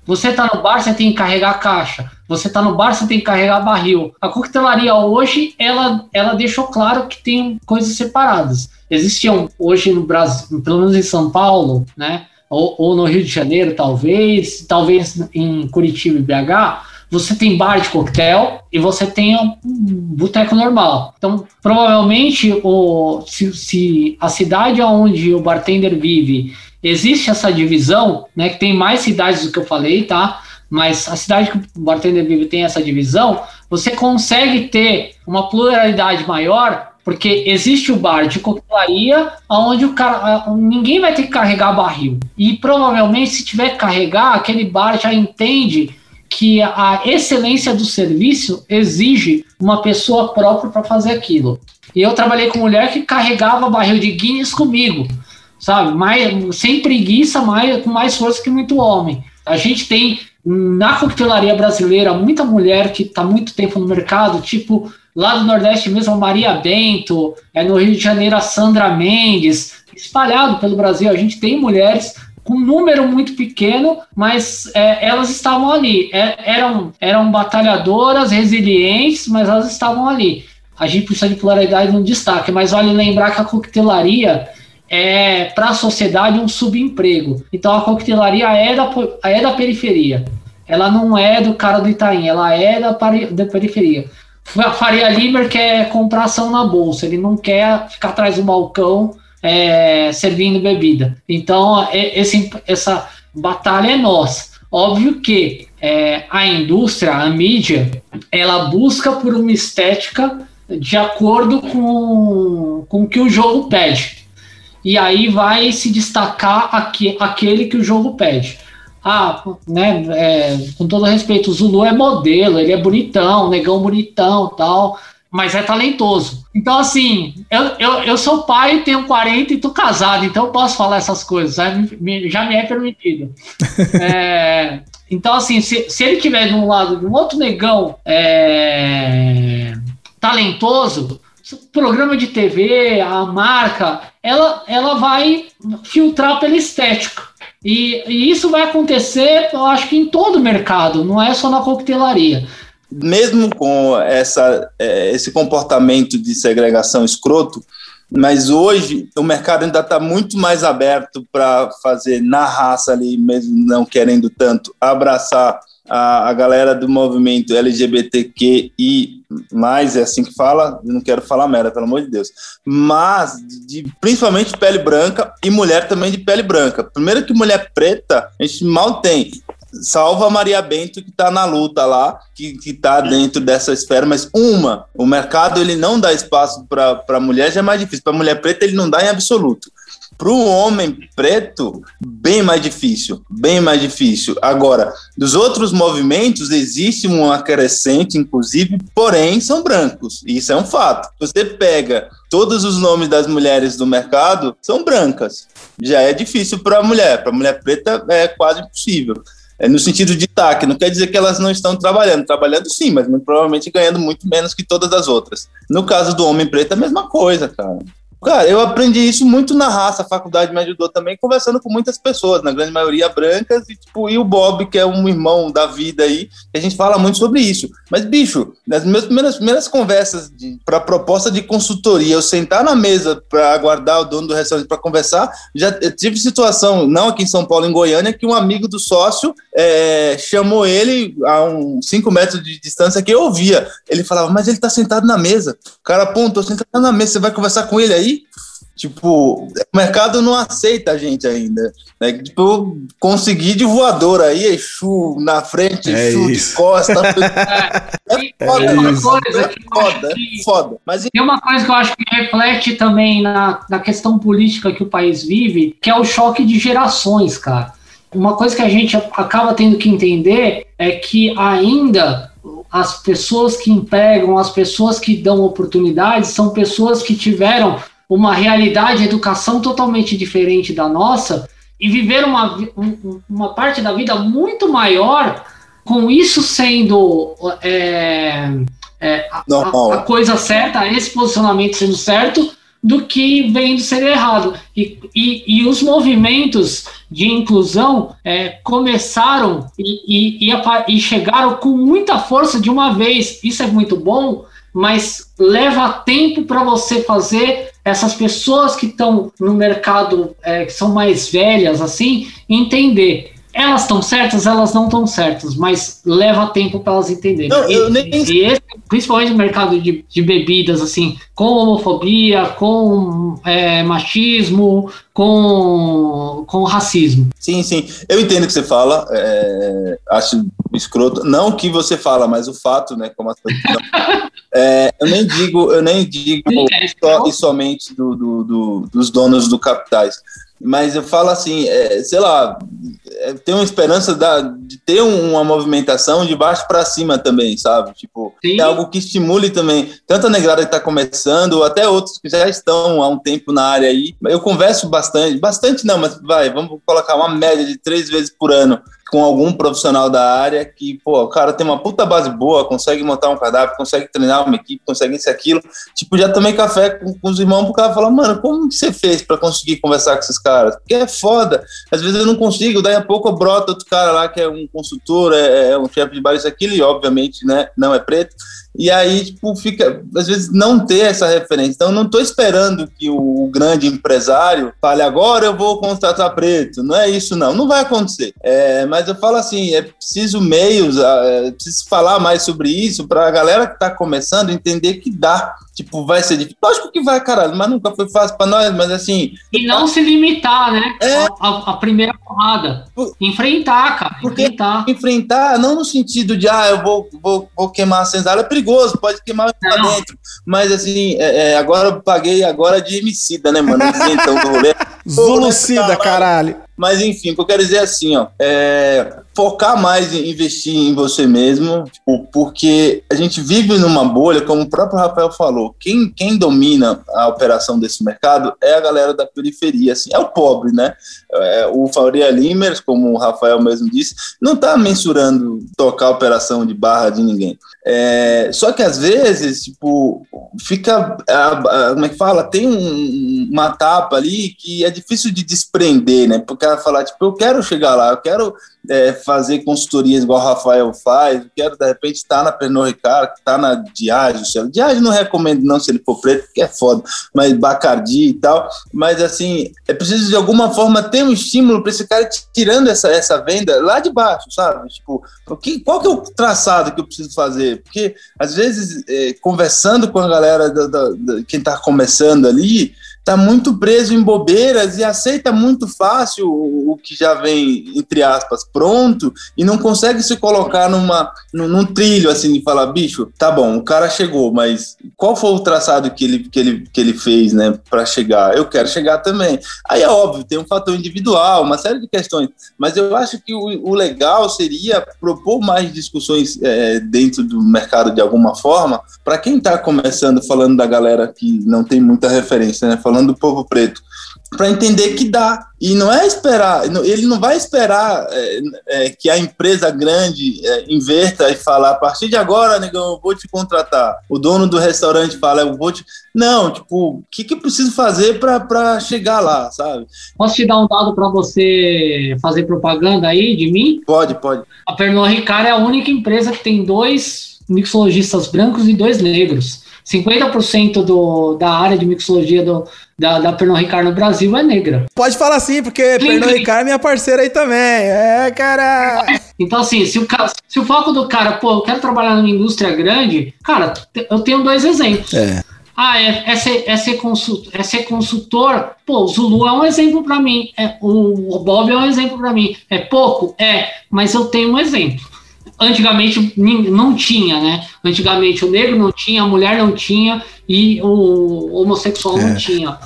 Você está no bar, você tem que carregar caixa. Você está no bar, você tem que carregar barril. A coquetelaria hoje, ela, ela deixou claro que tem coisas separadas. Existiam hoje no Brasil, pelo menos em São Paulo, né? Ou, ou no Rio de Janeiro, talvez, talvez em Curitiba e BH, você tem bar de coquetel e você tem um boteco normal. Então, provavelmente, o, se, se a cidade onde o bartender vive existe essa divisão, né, que tem mais cidades do que eu falei, tá? Mas a cidade que o bartender vive tem essa divisão, você consegue ter uma pluralidade maior porque existe o bar de coquetelaria onde o cara ninguém vai ter que carregar barril e provavelmente se tiver que carregar aquele bar já entende que a excelência do serviço exige uma pessoa própria para fazer aquilo. E eu trabalhei com mulher que carregava barril de Guinness comigo, sabe? Mais, sem preguiça, mais, com mais força que muito homem. A gente tem na coquetelaria brasileira muita mulher que está muito tempo no mercado, tipo lá do Nordeste mesmo, a Maria Bento, é no Rio de Janeiro a Sandra Mendes, espalhado pelo Brasil. A gente tem mulheres com um número muito pequeno, mas é, elas estavam ali. É, eram, eram batalhadoras, resilientes, mas elas estavam ali. A gente precisa de pluralidade no destaque, mas vale lembrar que a coquetelaria é para a sociedade um subemprego. Então a coquetelaria é da, é da periferia. Ela não é do cara do Itaim, ela é da, da periferia. A Faria Limer quer comprar ação na bolsa, ele não quer ficar atrás do balcão é, servindo bebida. Então, é, esse, essa batalha é nossa. Óbvio que é, a indústria, a mídia, ela busca por uma estética de acordo com, com o que o jogo pede. E aí vai se destacar aqui, aquele que o jogo pede. Ah, né, é, com todo respeito, o Zulu é modelo, ele é bonitão, negão bonitão tal, mas é talentoso. Então, assim, eu, eu, eu sou pai, tenho 40 e tô casado, então eu posso falar essas coisas, já me, já me é permitido. é, então, assim, se, se ele tiver de um lado de um outro negão é, talentoso, o programa de TV, a marca, ela, ela vai filtrar pela estética. E, e, isso vai acontecer, eu acho que em todo o mercado, não é só na coquetelaria. Mesmo com essa, é, esse comportamento de segregação escroto, mas hoje o mercado ainda está muito mais aberto para fazer na raça ali, mesmo não querendo tanto, abraçar a, a galera do movimento LGBTQI, mais é assim que fala, não quero falar merda, pelo amor de Deus, mas de, principalmente pele branca e mulher também de pele branca. Primeiro que mulher preta, a gente mal tem salva a Maria Bento que está na luta lá, que está dentro dessa esfera, mas uma, o mercado ele não dá espaço para mulher, já é mais difícil. Para mulher preta ele não dá em absoluto. Para o homem preto, bem mais difícil, bem mais difícil. Agora, dos outros movimentos, existe uma crescente, inclusive, porém, são brancos. Isso é um fato. Você pega todos os nomes das mulheres do mercado, são brancas. Já é difícil para a mulher. Para a mulher preta, é quase impossível. É no sentido de taque, não quer dizer que elas não estão trabalhando, trabalhando sim, mas muito provavelmente ganhando muito menos que todas as outras. No caso do homem preto, é a mesma coisa, cara. Cara, eu aprendi isso muito na raça, a faculdade me ajudou também, conversando com muitas pessoas, na grande maioria brancas, e, tipo, e o Bob, que é um irmão da vida aí, a gente fala muito sobre isso. Mas, bicho, nas minhas primeiras, primeiras conversas para proposta de consultoria, eu sentar na mesa para aguardar o dono do restaurante para conversar, já tive situação, não aqui em São Paulo, em Goiânia, que um amigo do sócio é, chamou ele a uns 5 metros de distância que eu ouvia. Ele falava, mas ele tá sentado na mesa. O cara apontou, sentado na mesa, você vai conversar com ele aí? Tipo, o mercado não aceita a gente ainda. Né? Tipo, eu consegui de voador aí, Exu na frente, é Exu isso. de costa. é, foda, é uma coisa é foda, que, foda. Mas... Tem uma coisa que eu acho que reflete também na, na questão política que o país vive, que é o choque de gerações, cara. Uma coisa que a gente acaba tendo que entender é que ainda as pessoas que empregam, as pessoas que dão oportunidades, são pessoas que tiveram uma realidade, educação totalmente diferente da nossa e viver uma, uma parte da vida muito maior, com isso sendo é, é, a, a, coisa certa, esse posicionamento sendo certo, do que vendo ser errado. E, e, e os movimentos de inclusão é, começaram e, e, e chegaram com muita força de uma vez. Isso é muito bom, mas leva tempo para você fazer essas pessoas que estão no mercado, é, que são mais velhas, assim, entender. Elas estão certas, elas não estão certas, mas leva tempo para elas entenderem. Não, e, nem... e esse, principalmente no mercado de, de, bebidas, assim, com homofobia, com é, machismo, com, com racismo. Sim, sim. Eu entendo o que você fala, é, acho escroto. Não o que você fala, mas o fato, né? Como as coisas é, eu nem digo, eu nem digo só e somente do, do, do, dos donos do capitais. Mas eu falo assim, é, sei lá, é, tem uma esperança da, de ter uma movimentação de baixo para cima também, sabe? Tipo, é algo que estimule também, tanto a negrada que está começando, até outros que já estão há um tempo na área aí. Eu converso bastante, bastante não, mas vai, vamos colocar uma média de três vezes por ano com algum profissional da área que, pô, o cara tem uma puta base boa, consegue montar um cadáver, consegue treinar uma equipe, consegue isso aquilo. Tipo, já tomei café com, com os irmãos pro cara falar, mano, como que você fez para conseguir conversar com esses caras? Porque é foda. Às vezes eu não consigo, daí a pouco brota outro cara lá que é um consultor, é, é um chefe de bar, isso aquilo, e obviamente, né, não é preto. E aí, tipo, fica, às vezes, não ter essa referência. Então, não estou esperando que o grande empresário fale agora eu vou contratar preto. Não é isso, não. Não vai acontecer. É, mas mas eu falo assim, é preciso meios, é preciso falar mais sobre isso para a galera que está começando entender que dá. Tipo, vai ser difícil. Lógico que vai, caralho, mas nunca foi fácil para nós, mas assim. E não se limitar, né? É. A, a, primeira porrada. Por... Enfrentar, cara. Porque enfrentar. Enfrentar, não no sentido de, ah, eu vou, vou, vou queimar a senzala, é perigoso, pode queimar pra dentro. Mas assim, é, é, agora eu paguei agora de homicida, né, mano? Então do rolê. Zulucida, caralho. Mas enfim, o que eu quero dizer é assim, ó, é focar mais em investir em você mesmo, tipo, porque a gente vive numa bolha, como o próprio Rafael falou, quem, quem domina a operação desse mercado é a galera da periferia, assim, é o pobre, né? É, o Faria Limers, como o Rafael mesmo disse, não está mensurando tocar a operação de barra de ninguém. É, só que às vezes, tipo, fica, como é que fala? Tem um, uma etapa ali que é difícil de desprender, né? Porque ela falar, tipo, eu quero chegar lá, eu quero é, fazer consultorias igual o Rafael faz, quero de repente estar na Pernod Ricard, estar na Diageo, Diageo não recomendo não se ele for preto, porque é foda, mas Bacardi e tal, mas assim, é preciso de alguma forma ter um estímulo para esse cara tirando essa, essa venda lá de baixo, sabe? Tipo, que, qual que é o traçado que eu preciso fazer? Porque às vezes, é, conversando com a galera, da, da, da quem está começando ali, está muito preso em bobeiras e aceita muito fácil o, o, que já vem, entre aspas, pronto e não consegue se colocar numa, num, num, trilho assim de falar, bicho, tá bom, o cara chegou, mas qual foi o traçado que ele, que ele, que ele fez, né, para chegar? Eu quero chegar também. Aí é óbvio, tem um fator individual, uma série de questões, mas eu acho que o, o legal seria propor mais discussões é, dentro do mercado de alguma forma, para quem está começando falando da galera que não tem muita referência, né, falando falando do povo preto, para entender que dá. E não é esperar, ele não vai esperar é, é, que a empresa grande é, inverta e falar, a partir de agora, negão, eu vou te contratar. O dono do restaurante fala, eu vou te. Não, tipo, o que, que eu preciso fazer para chegar lá, sabe? Posso te dar um dado para você fazer propaganda aí de mim? Pode, pode. A Pernod Ricard é a única empresa que tem dois mixologistas brancos e dois negros. 50% do, da área de mixologia do, da, da Pernod Ricard no Brasil é negra. Pode falar assim, porque Sim. Pernod Ricard é minha parceira aí também. É, cara. Então, assim, se o, se o foco do cara, pô, eu quero trabalhar numa indústria grande, cara, eu tenho dois exemplos. É. Ah, é, é, ser, é, ser consultor, é ser consultor. Pô, o Zulu é um exemplo para mim. É, o, o Bob é um exemplo para mim. É pouco? É, mas eu tenho um exemplo antigamente não tinha, né? Antigamente o negro não tinha, a mulher não tinha e o homossexual é. não tinha.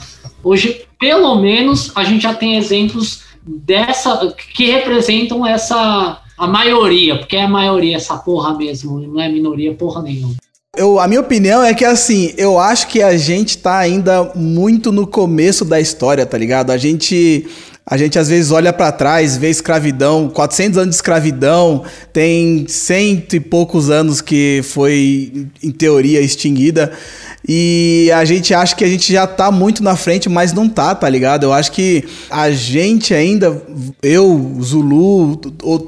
Hoje, pelo menos, a gente já tem exemplos dessa que representam essa a maioria, porque é a maioria essa porra mesmo, não é minoria porra nenhuma. Eu, a minha opinião é que assim, eu acho que a gente tá ainda muito no começo da história, tá ligado? A gente a gente às vezes olha para trás, vê escravidão, 400 anos de escravidão, tem cento e poucos anos que foi, em teoria, extinguida. E a gente acha que a gente já tá muito na frente, mas não tá, tá ligado? Eu acho que a gente ainda, eu, Zulu,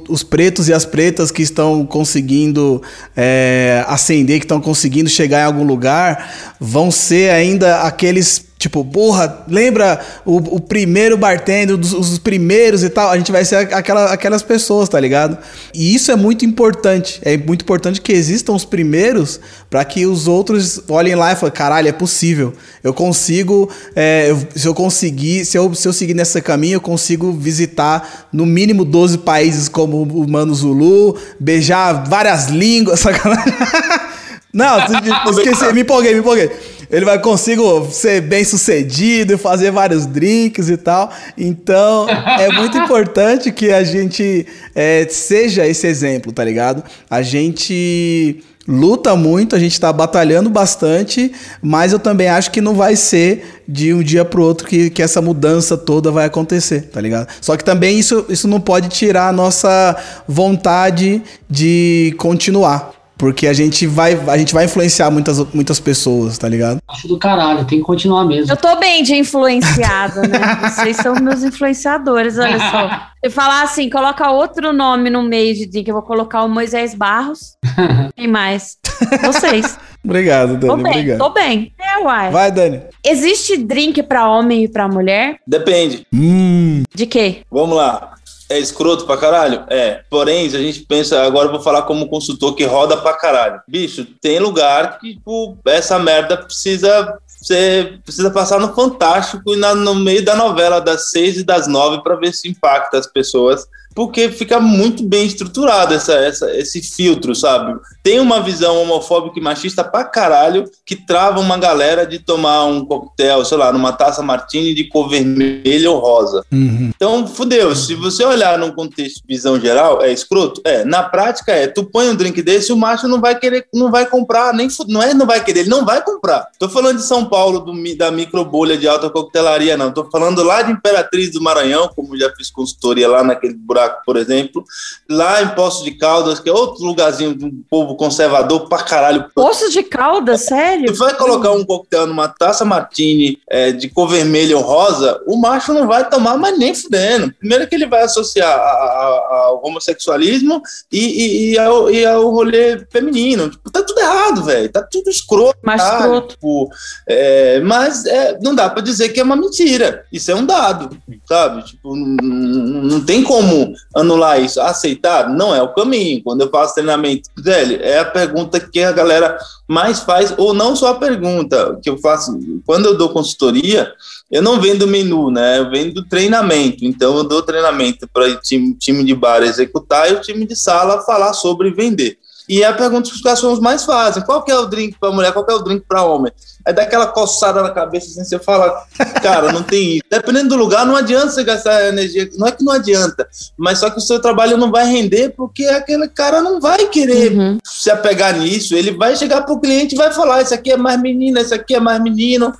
os pretos e as pretas que estão conseguindo é, ascender, que estão conseguindo chegar em algum lugar, vão ser ainda aqueles Tipo, porra, lembra o, o primeiro bartender, os, os, primeiros e tal? A gente vai ser aquela, aquelas pessoas, tá ligado? E isso é muito importante. É muito importante que existam os primeiros para que os outros olhem lá e falem: caralho, é possível. Eu consigo, é, eu, se eu conseguir, se eu, se eu seguir nesse caminho, eu consigo visitar no mínimo 12 países como o Mano Zulu, beijar várias línguas, sacanagem. Não, esqueci, me empolguei, me empolguei ele vai consigo ser bem sucedido, fazer vários drinks e tal. Então, é muito importante que a gente é, seja esse exemplo, tá ligado? A gente luta muito, a gente tá batalhando bastante, mas eu também acho que não vai ser de um dia pro outro que, que essa mudança toda vai acontecer, tá ligado? Só que também isso, isso não pode tirar a nossa vontade de continuar. Porque a gente vai, a gente vai influenciar muitas, muitas pessoas, tá ligado? Acho do caralho, tem que continuar mesmo. Eu tô bem de influenciada, né? Vocês são meus influenciadores, olha só. Eu falar assim, coloca outro nome no meio de drink, eu vou colocar o Moisés Barros. Quem mais? Vocês. obrigado, Dani. Tô bem, obrigado. tô bem. É, uai. Vai, Dani. Existe drink pra homem e pra mulher? Depende. Hum. De quê? Vamos lá. É escroto pra caralho? É. Porém, se a gente pensa, agora eu vou falar como consultor que roda pra caralho. Bicho, tem lugar que, tipo, essa merda precisa você precisa passar no Fantástico e na, no meio da novela das seis e das nove para ver se impacta as pessoas porque fica muito bem estruturado essa, essa, esse filtro, sabe? Tem uma visão homofóbica e machista pra caralho que trava uma galera de tomar um coquetel, sei lá, numa taça martini de cor vermelha ou rosa. Uhum. Então, fudeu. Se você olhar num contexto de visão geral, é escroto? É. Na prática, é. Tu põe um drink desse, o macho não vai querer, não vai comprar, nem não é não vai querer, ele não vai comprar. Tô falando de São Paulo, do, da microbolha de alta coquetelaria, não. Tô falando lá de Imperatriz do Maranhão, como já fiz consultoria lá naquele buraco buraco, por exemplo. Lá em Poços de Caldas, que é outro lugarzinho do povo conservador pra caralho. Poços de Caldas, sério? Tu vai colocar um coquetel numa taça martini é, de cor vermelha ou rosa, o macho não vai tomar, mas nem fudendo. Primeiro que ele vai associar ao homossexualismo e, e, e, ao, e ao rolê feminino. Tipo, tá tudo errado, velho. Tá tudo escroto. Mais tá? escroto. Tipo, é, mas é, não dá pra dizer que é uma mentira. Isso é um dado, sabe? Tipo, não, não tem como anular isso? Aceitar? Não é o caminho. Quando eu faço treinamento dele, é a pergunta que a galera mais faz, ou não só a pergunta que eu faço. Quando eu dou consultoria, eu não vendo menu, né? Eu vendo treinamento. Então, eu dou treinamento para o time, time de bar executar e o time de sala falar sobre vender. E é a pergunta que os garçons mais fazem: qual que é o drink para mulher, qual que é o drink para homem? Aí dá aquela coçada na cabeça assim, você fala, cara, não tem isso. Dependendo do lugar, não adianta você gastar energia. Não é que não adianta, mas só que o seu trabalho não vai render porque aquele cara não vai querer uhum. se apegar nisso. Ele vai chegar pro cliente e vai falar: isso aqui é mais menina, isso aqui é mais menino.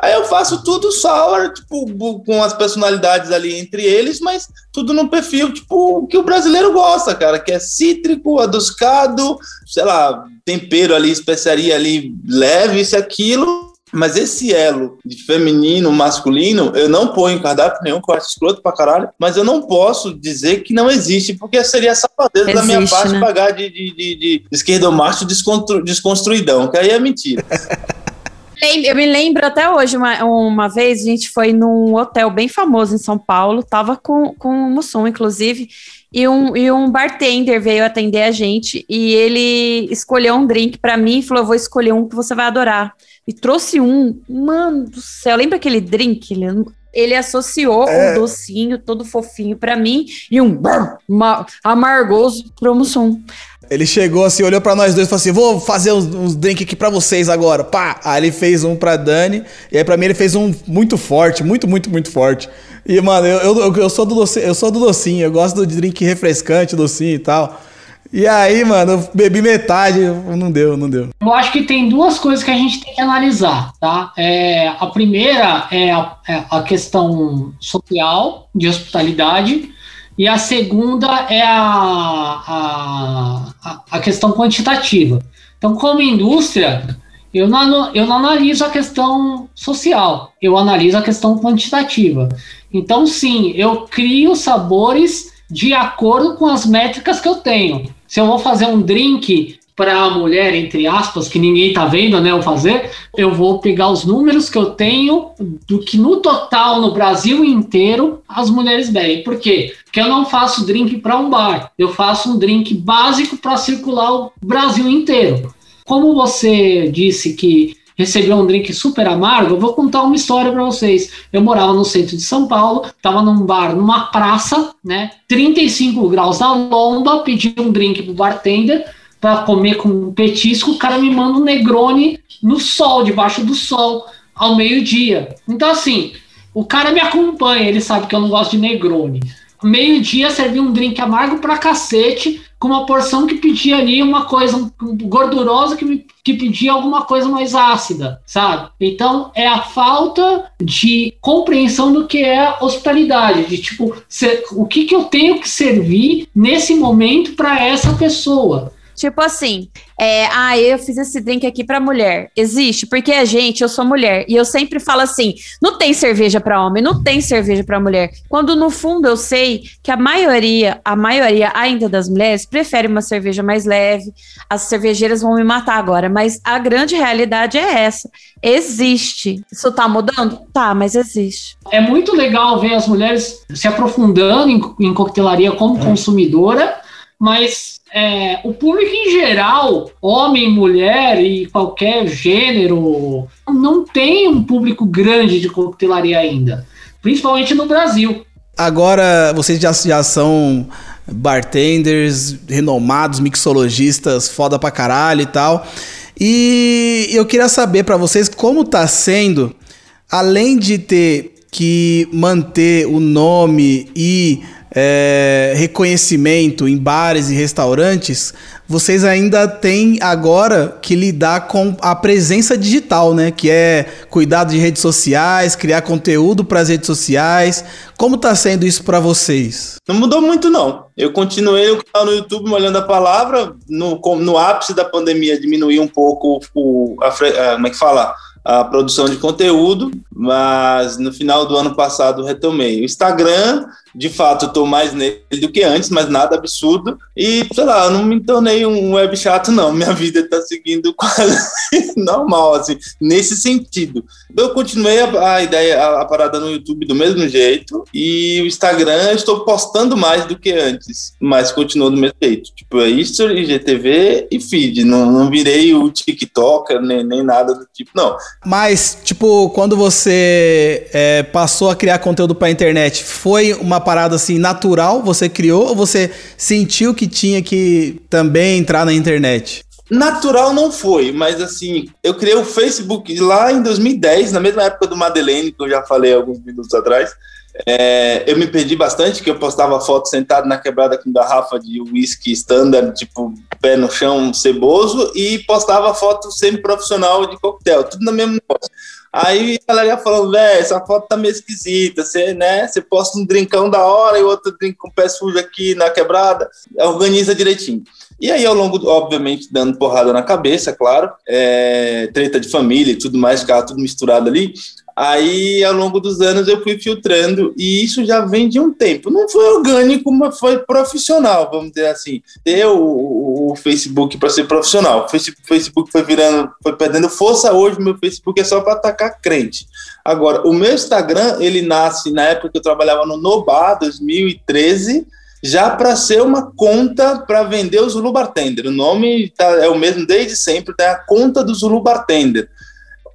Aí eu faço tudo sour, tipo, com as personalidades ali entre eles, mas tudo no perfil, tipo, que o brasileiro gosta, cara, que é cítrico, adoscado, sei lá, tempero ali, especiaria ali leve, isso aquilo. Mas esse elo de feminino, masculino, eu não ponho em cardápio nenhum, que eu acho escroto pra caralho, mas eu não posso dizer que não existe, porque seria safadeza da minha parte né? pagar de, de, de, de esquerdomacho desconstru, desconstruidão, que aí é mentira. Eu me lembro até hoje, uma, uma vez, a gente foi num hotel bem famoso em São Paulo, tava com, com o Mussum, inclusive, e um, e um bartender veio atender a gente, e ele escolheu um drink para mim e falou: vou escolher um que você vai adorar. E trouxe um, mano do céu, lembra aquele drink? Ele, associou é. um docinho todo fofinho para mim e um amargoso pro Mussum. Ele chegou assim, olhou para nós dois e falou assim: Vou fazer uns, uns drinks aqui para vocês agora. Pá! Aí ele fez um pra Dani. E aí pra mim ele fez um muito forte, muito, muito, muito forte. E, mano, eu, eu, eu, sou, do docinho, eu sou do docinho, eu gosto do drink refrescante, docinho e tal. E aí, mano, eu bebi metade, não deu, não deu. Eu acho que tem duas coisas que a gente tem que analisar, tá? É, a primeira é a, é a questão social de hospitalidade e a segunda é a, a, a questão quantitativa. Então, como indústria, eu não, eu não analiso a questão social, eu analiso a questão quantitativa. Então, sim, eu crio sabores de acordo com as métricas que eu tenho. Se eu vou fazer um drink para a mulher, entre aspas, que ninguém tá vendo, né, eu fazer, eu vou pegar os números que eu tenho do que no total no Brasil inteiro as mulheres bebem. Por quê? Porque eu não faço drink para um bar, eu faço um drink básico para circular o Brasil inteiro. Como você disse que recebeu um drink super amargo, eu vou contar uma história para vocês. Eu morava no centro de São Paulo, estava num bar, numa praça, né? 35 graus na lomba, pedi um drink pro bartender, para comer com um petisco, o cara me manda um Negroni no sol, debaixo do sol, ao meio-dia. Então, assim, o cara me acompanha, ele sabe que eu não gosto de Negroni. Meio-dia servi um drink amargo pra cacete, com uma porção que pedia ali uma coisa gordurosa que, que pedia alguma coisa mais ácida, sabe? Então é a falta de compreensão do que é hospitalidade, de tipo, ser, o que, que eu tenho que servir nesse momento para essa pessoa Tipo assim, é, ah, eu fiz esse drink aqui pra mulher. Existe, porque a gente, eu sou mulher. E eu sempre falo assim: não tem cerveja para homem, não tem cerveja para mulher. Quando no fundo eu sei que a maioria, a maioria ainda das mulheres, prefere uma cerveja mais leve. As cervejeiras vão me matar agora, mas a grande realidade é essa. Existe. Isso tá mudando? Tá, mas existe. É muito legal ver as mulheres se aprofundando em, em coquetelaria como é. consumidora mas é, o público em geral, homem, mulher e qualquer gênero, não tem um público grande de coquetelaria ainda, principalmente no Brasil. Agora, vocês já, já são bartenders, renomados, mixologistas, foda pra caralho e tal. E eu queria saber para vocês como tá sendo, além de ter que manter o nome e é, reconhecimento em bares e restaurantes, vocês ainda têm agora que lidar com a presença digital, né? Que é cuidado de redes sociais, criar conteúdo para as redes sociais. Como está sendo isso para vocês? Não mudou muito, não. Eu continuei o canal no YouTube molhando a palavra. No, no ápice da pandemia, diminuí um pouco o, a, a, como é que fala? a produção de conteúdo, mas no final do ano passado retomei. O Instagram de fato, estou mais nele do que antes, mas nada absurdo. E, sei lá, não me tornei um web chato, não. Minha vida está seguindo quase normal, assim, nesse sentido. Eu continuei a, a ideia, a, a, parada no YouTube do mesmo jeito, e o Instagram eu estou postando mais do que antes, mas continuo do mesmo jeito. Tipo, é History, IGTV e feed. Não, não virei o TikToker, nem, nem nada do tipo, não. Mas, tipo, quando você é, passou a criar conteúdo para internet, foi uma parada assim natural, você criou ou você sentiu que tinha que também entrar na internet? Natural não foi, mas assim, eu criei o Facebook lá em 2010, na mesma época do Madeleine, que eu já falei alguns minutos atrás. É, eu me perdi bastante, que eu postava foto sentado na quebrada com garrafa de whisky standard, tipo pé no chão, ceboso, e postava foto semi-profissional de coquetel, tudo no mesmo negócio. Aí a galera falando, velho, essa foto tá meio esquisita, você, né, você posta um drinkão da hora e outro drink com pé sujo aqui na quebrada, organiza direitinho. E aí, ao longo, obviamente, dando porrada na cabeça, claro, é, treta de família e tudo mais, ficava tudo misturado ali. Aí, ao longo dos anos, eu fui filtrando e isso já vem de um tempo. Não foi orgânico, mas foi profissional, vamos dizer assim. Ter o, o Facebook para ser profissional. O Facebook foi virando, foi perdendo força. Hoje, meu Facebook é só para atacar crente. Agora, o meu Instagram, ele nasce na época que eu trabalhava no Nobá, 2013 já para ser uma conta para vender o Zulu Bartender. O nome tá, é o mesmo desde sempre, é a conta do Zulu Bartender.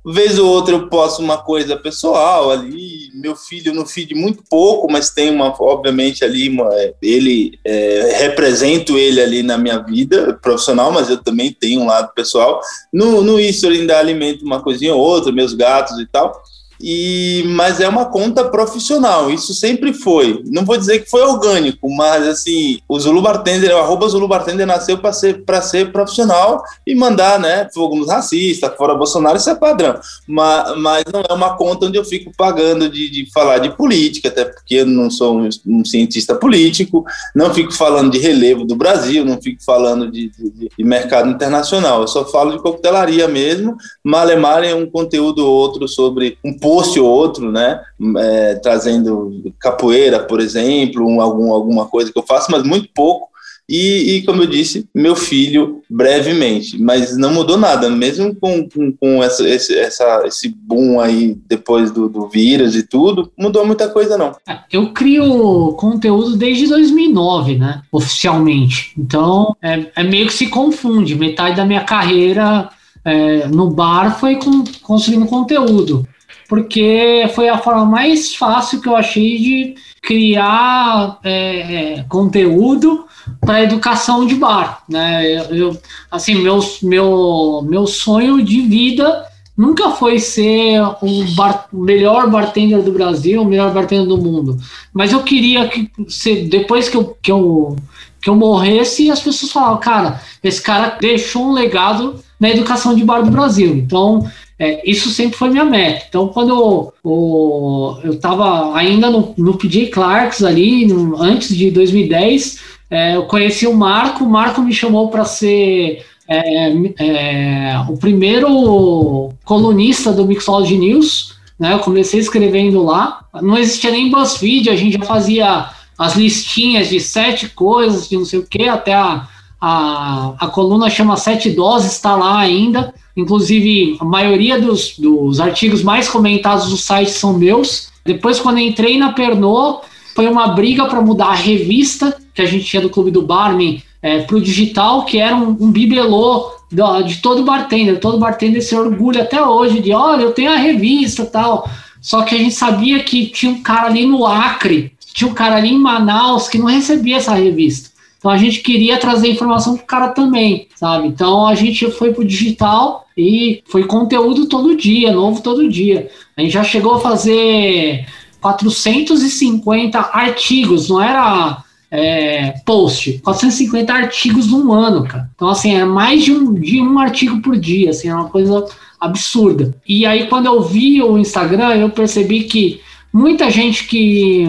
Vez ou outra eu posto uma coisa pessoal ali, meu filho no feed muito pouco, mas tem uma, obviamente ali, uma, ele, é, represento ele ali na minha vida profissional, mas eu também tenho um lado pessoal. No, no eu ainda alimento uma coisinha ou outra, meus gatos e tal e mas é uma conta profissional, isso sempre foi. Não vou dizer que foi orgânico, mas assim, o Zulu Bartender, o arroba Zulu Bartender nasceu para ser, ser profissional e mandar, né, fogo nos racistas, fora Bolsonaro, isso é padrão. Mas, mas não é uma conta onde eu fico pagando de, de falar de política, até porque eu não sou um, um, cientista político, não fico falando de relevo do Brasil, não fico falando de, de, de mercado internacional, eu só falo de coquetelaria mesmo, malemar é um conteúdo ou outro sobre um post ou outro, né? É, trazendo capoeira, por exemplo, um, algum, alguma coisa que eu faço, mas muito pouco. E, e, como eu disse, meu filho brevemente, mas não mudou nada, mesmo com, com, com essa, esse, essa, esse boom aí depois do, do vírus e tudo, mudou muita coisa não. É, eu crio conteúdo desde 2009, né, oficialmente, então é, é meio que se confunde, metade da minha carreira é, no bar foi com, construindo conteúdo porque foi a forma mais fácil que eu achei de criar é, é, conteúdo para educação de bar, né? Eu, assim, meu, meu, meu sonho de vida nunca foi ser o, bar, melhor bartender do Brasil, o melhor bartender do mundo, mas eu queria que se, depois que eu, que eu que eu morresse, as pessoas falavam, cara, esse cara deixou um legado na educação de bar do Brasil. Então, é, isso sempre foi minha meta. Então, quando eu, eu, eu tava ainda no, no PJ Clarks ali, no, antes de 2010, é, eu conheci o Marco, o Marco me chamou para ser é, é, o primeiro colunista do Mixology News, né? Eu comecei escrevendo lá, não existia nem BuzzFeed, a gente já fazia as listinhas de sete coisas, de não sei o que, até a, a, a coluna chama Sete Doses, está lá ainda. Inclusive, a maioria dos, dos artigos mais comentados do site são meus. Depois, quando entrei na Pernod, foi uma briga para mudar a revista que a gente tinha do Clube do Barman é, para o digital, que era um, um bibelô de, de todo bartender. Todo bartender se orgulha até hoje de, olha, eu tenho a revista tal. Só que a gente sabia que tinha um cara ali no Acre, tinha um cara ali em Manaus que não recebia essa revista. Então a gente queria trazer informação para o cara também, sabe? Então a gente foi pro digital e foi conteúdo todo dia, novo todo dia. A gente já chegou a fazer 450 artigos, não era é, post, 450 artigos num ano, cara. Então, assim, é mais de um, de um artigo por dia, assim, é uma coisa absurda. E aí, quando eu vi o Instagram, eu percebi que muita gente que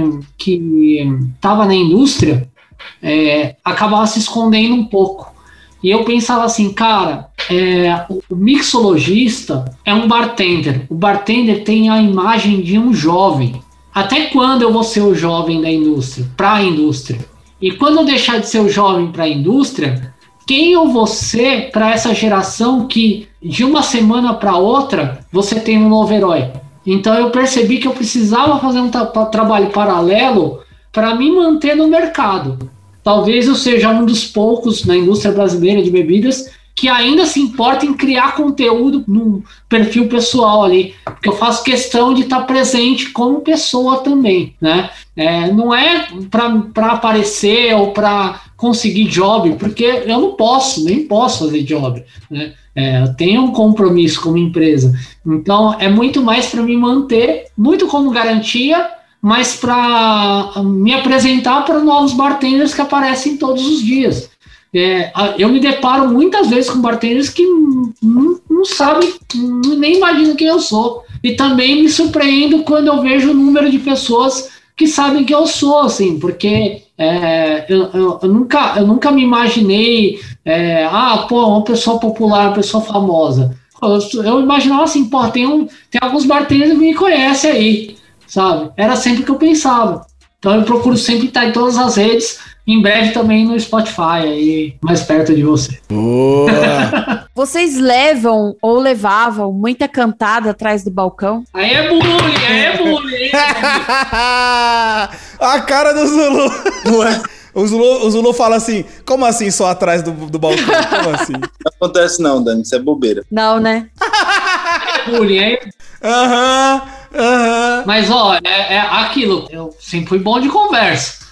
estava na indústria é, acabava se escondendo um pouco. E eu pensava assim, cara, é, o mixologista é um bartender. O bartender tem a imagem de um jovem. Até quando eu vou ser o jovem da indústria, para a indústria? E quando eu deixar de ser o jovem para a indústria, quem eu vou ser para essa geração que de uma semana para outra você tem um novo herói? Então eu percebi que eu precisava fazer um tra trabalho paralelo para me manter no mercado. Talvez eu seja um dos poucos na indústria brasileira de bebidas que ainda se importa em criar conteúdo no perfil pessoal ali, porque eu faço questão de estar presente como pessoa também, né? É, não é para aparecer ou para conseguir job, porque eu não posso, nem posso fazer job, né? É, eu tenho um compromisso como empresa, então é muito mais para me manter, muito como garantia mas para me apresentar para novos bartenders que aparecem todos os dias. É, eu me deparo muitas vezes com bartenders que não, não sabem, nem imaginam quem eu sou. E também me surpreendo quando eu vejo o número de pessoas que sabem quem eu sou, assim, porque é, eu, eu, eu, nunca, eu nunca me imaginei, é, ah, pô, uma pessoa popular, uma pessoa famosa. Eu, eu imaginava assim, pô, tem, um, tem alguns bartenders que me conhecem aí sabe? Era sempre o que eu pensava. Então eu procuro sempre estar em todas as redes, em breve também no Spotify, aí mais perto de você. Boa! Vocês levam ou levavam muita cantada atrás do balcão? Aí é bullying, aí é bullying. A cara do Zulu. Ué. O Zulu, o Zulu fala assim: como assim só atrás do, do balcão? Como assim? Não acontece, não, Dani, isso é bobeira. Não, né? é bullying, aí. Aham. Uhum. Mas, ó, é, é, aquilo. Eu sempre fui bom de conversa.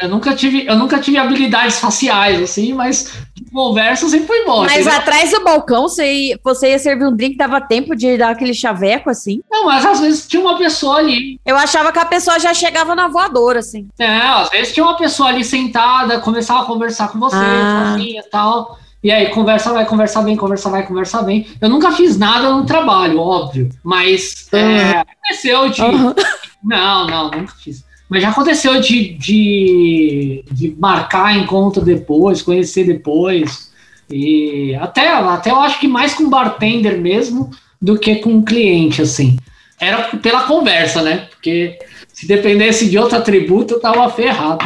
Eu nunca tive, eu nunca tive habilidades faciais, assim, mas de conversa sempre fui bom. Mas entendeu? atrás do balcão, você ia, você ia servir um drink, dava tempo de dar aquele chaveco, assim? Não, mas às vezes tinha uma pessoa ali. Eu achava que a pessoa já chegava na voadora, assim. É, às vezes tinha uma pessoa ali sentada, começava a conversar com você, ah. e tal. E aí, conversa vai, conversa bem, conversa vai, conversa bem. Eu nunca fiz nada no trabalho, óbvio. Mas uhum. é, aconteceu de. Uhum. Não, não, nunca fiz. Mas já aconteceu de, de, de marcar encontro depois, conhecer depois. E até, até eu acho que mais com bartender mesmo do que com cliente, assim. Era pela conversa, né? Porque se dependesse de outro atributo, eu tava ferrado.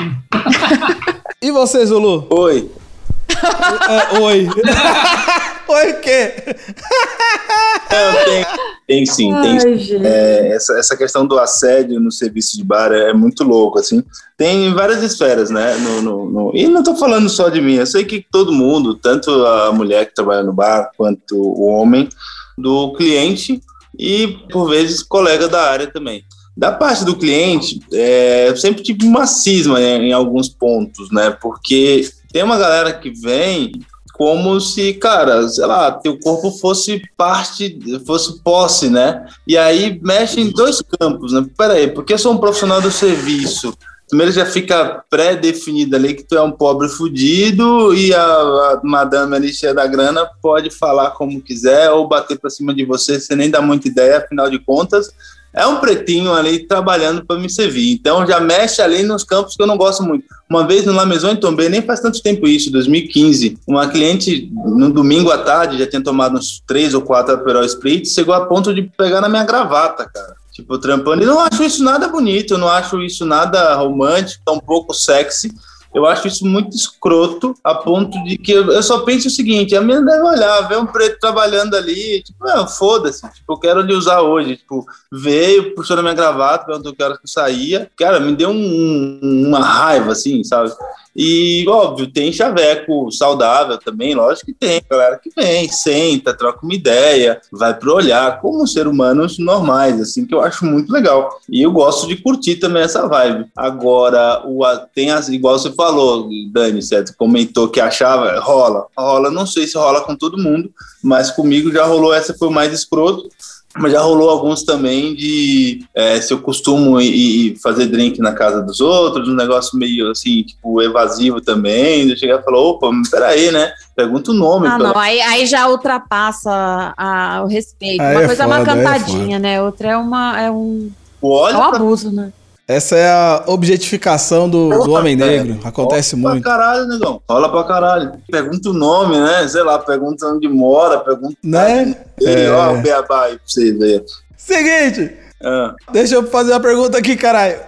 e você, Zulu? Oi. Uh, oi. oi o quê? Não, tem, tem sim, Ai, tem. É, essa, essa questão do assédio no serviço de bar é, muito louco, assim. Tem várias esferas, né? No, no, no, e não tô falando só de mim, eu sei que todo mundo, tanto a mulher que trabalha no bar, quanto o homem, do cliente e, por vezes, colega da área também. Da parte do cliente, é, eu sempre tive uma cisma em, em alguns pontos, né? Porque tem uma galera que vem como se, cara, sei lá, teu corpo fosse parte, fosse posse, né? E aí mexe em dois campos, né? Peraí, porque eu sou um profissional do serviço. Primeiro já fica pré-definido ali que tu é um pobre fudido e a, a madame ali cheia da grana pode falar como quiser ou bater pra cima de você, você nem dá muita ideia, afinal de contas, é um pretinho ali trabalhando para me servir. Então já mexe ali nos campos que eu não gosto muito. Uma vez no La Maison em nem faz tanto tempo isso, 2015, uma cliente no domingo à tarde já tinha tomado uns três ou quatro Aperol Spritz, chegou a ponto de pegar na minha gravata, cara. Tipo, trampando. E não acho isso nada bonito, não acho isso nada romântico, tão pouco sexy. Eu acho isso muito escroto, a ponto de que eu, só penso o seguinte: a minha deve olhar, ver um preto trabalhando ali, tipo, é, foda-se, tipo, eu quero lhe usar hoje. Tipo, veio, puxou na minha gravata, perguntou que horas que eu saía. Cara, me deu um, uma raiva, assim, sabe? E, óbvio, tem chaveco saudável também, lógico que tem. Galera que vem, senta, troca uma ideia, vai pro olhar, como ser humanos normais, assim, que eu acho muito legal. E eu gosto de curtir também essa vibe. Agora, o, tem as, igual você falou, Dani, certo? Comentou que achava, rola. Rola, não sei se rola com todo mundo, mas comigo já rolou, essa foi mais escroto mas já rolou alguns também de é, se eu costumo ir, fazer drink na casa dos outros, um negócio meio assim, tipo, evasivo também. Eu chegar e falar, opa, peraí, né? Pergunta o nome. Ah, pela... não, aí, aí já ultrapassa a, o respeito. Aí uma é coisa foda, é uma cantadinha, é né? Outra é uma. É um, é um abuso, né? Essa é a objetificação do, do homem negro. Acontece Rola muito. Pra caralho, negão. Rola pra caralho. Pergunta o nome, né? Sei lá, pergunta onde mora, pergunta. Né? É. Ó, o beabá aí pra você ver. Seguinte. Ah. Deixa eu fazer uma pergunta aqui, caralho.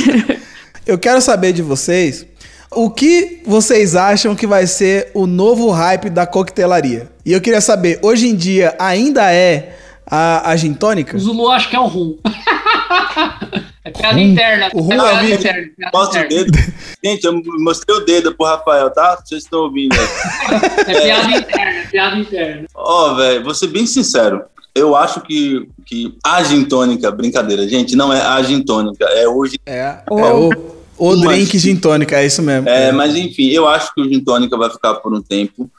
eu quero saber de vocês o que vocês acham que vai ser o novo hype da coquetelaria. E eu queria saber, hoje em dia ainda é a, a gin tônica? O Zulu acho que é o rum. É piada interna. O Rum é interna. Mostra o dedo. Gente, eu mostrei o dedo pro Rafael, tá? Vocês estão ouvindo. é piada interna, é piada interna. Ó, oh, velho, vou ser bem sincero. Eu acho que, que a gin tônica, brincadeira, gente, não é a gin tônica, é hoje. É, é o, o drink gin tônica, é isso mesmo. É, mas enfim, eu acho que o gin tônica vai ficar por um tempo.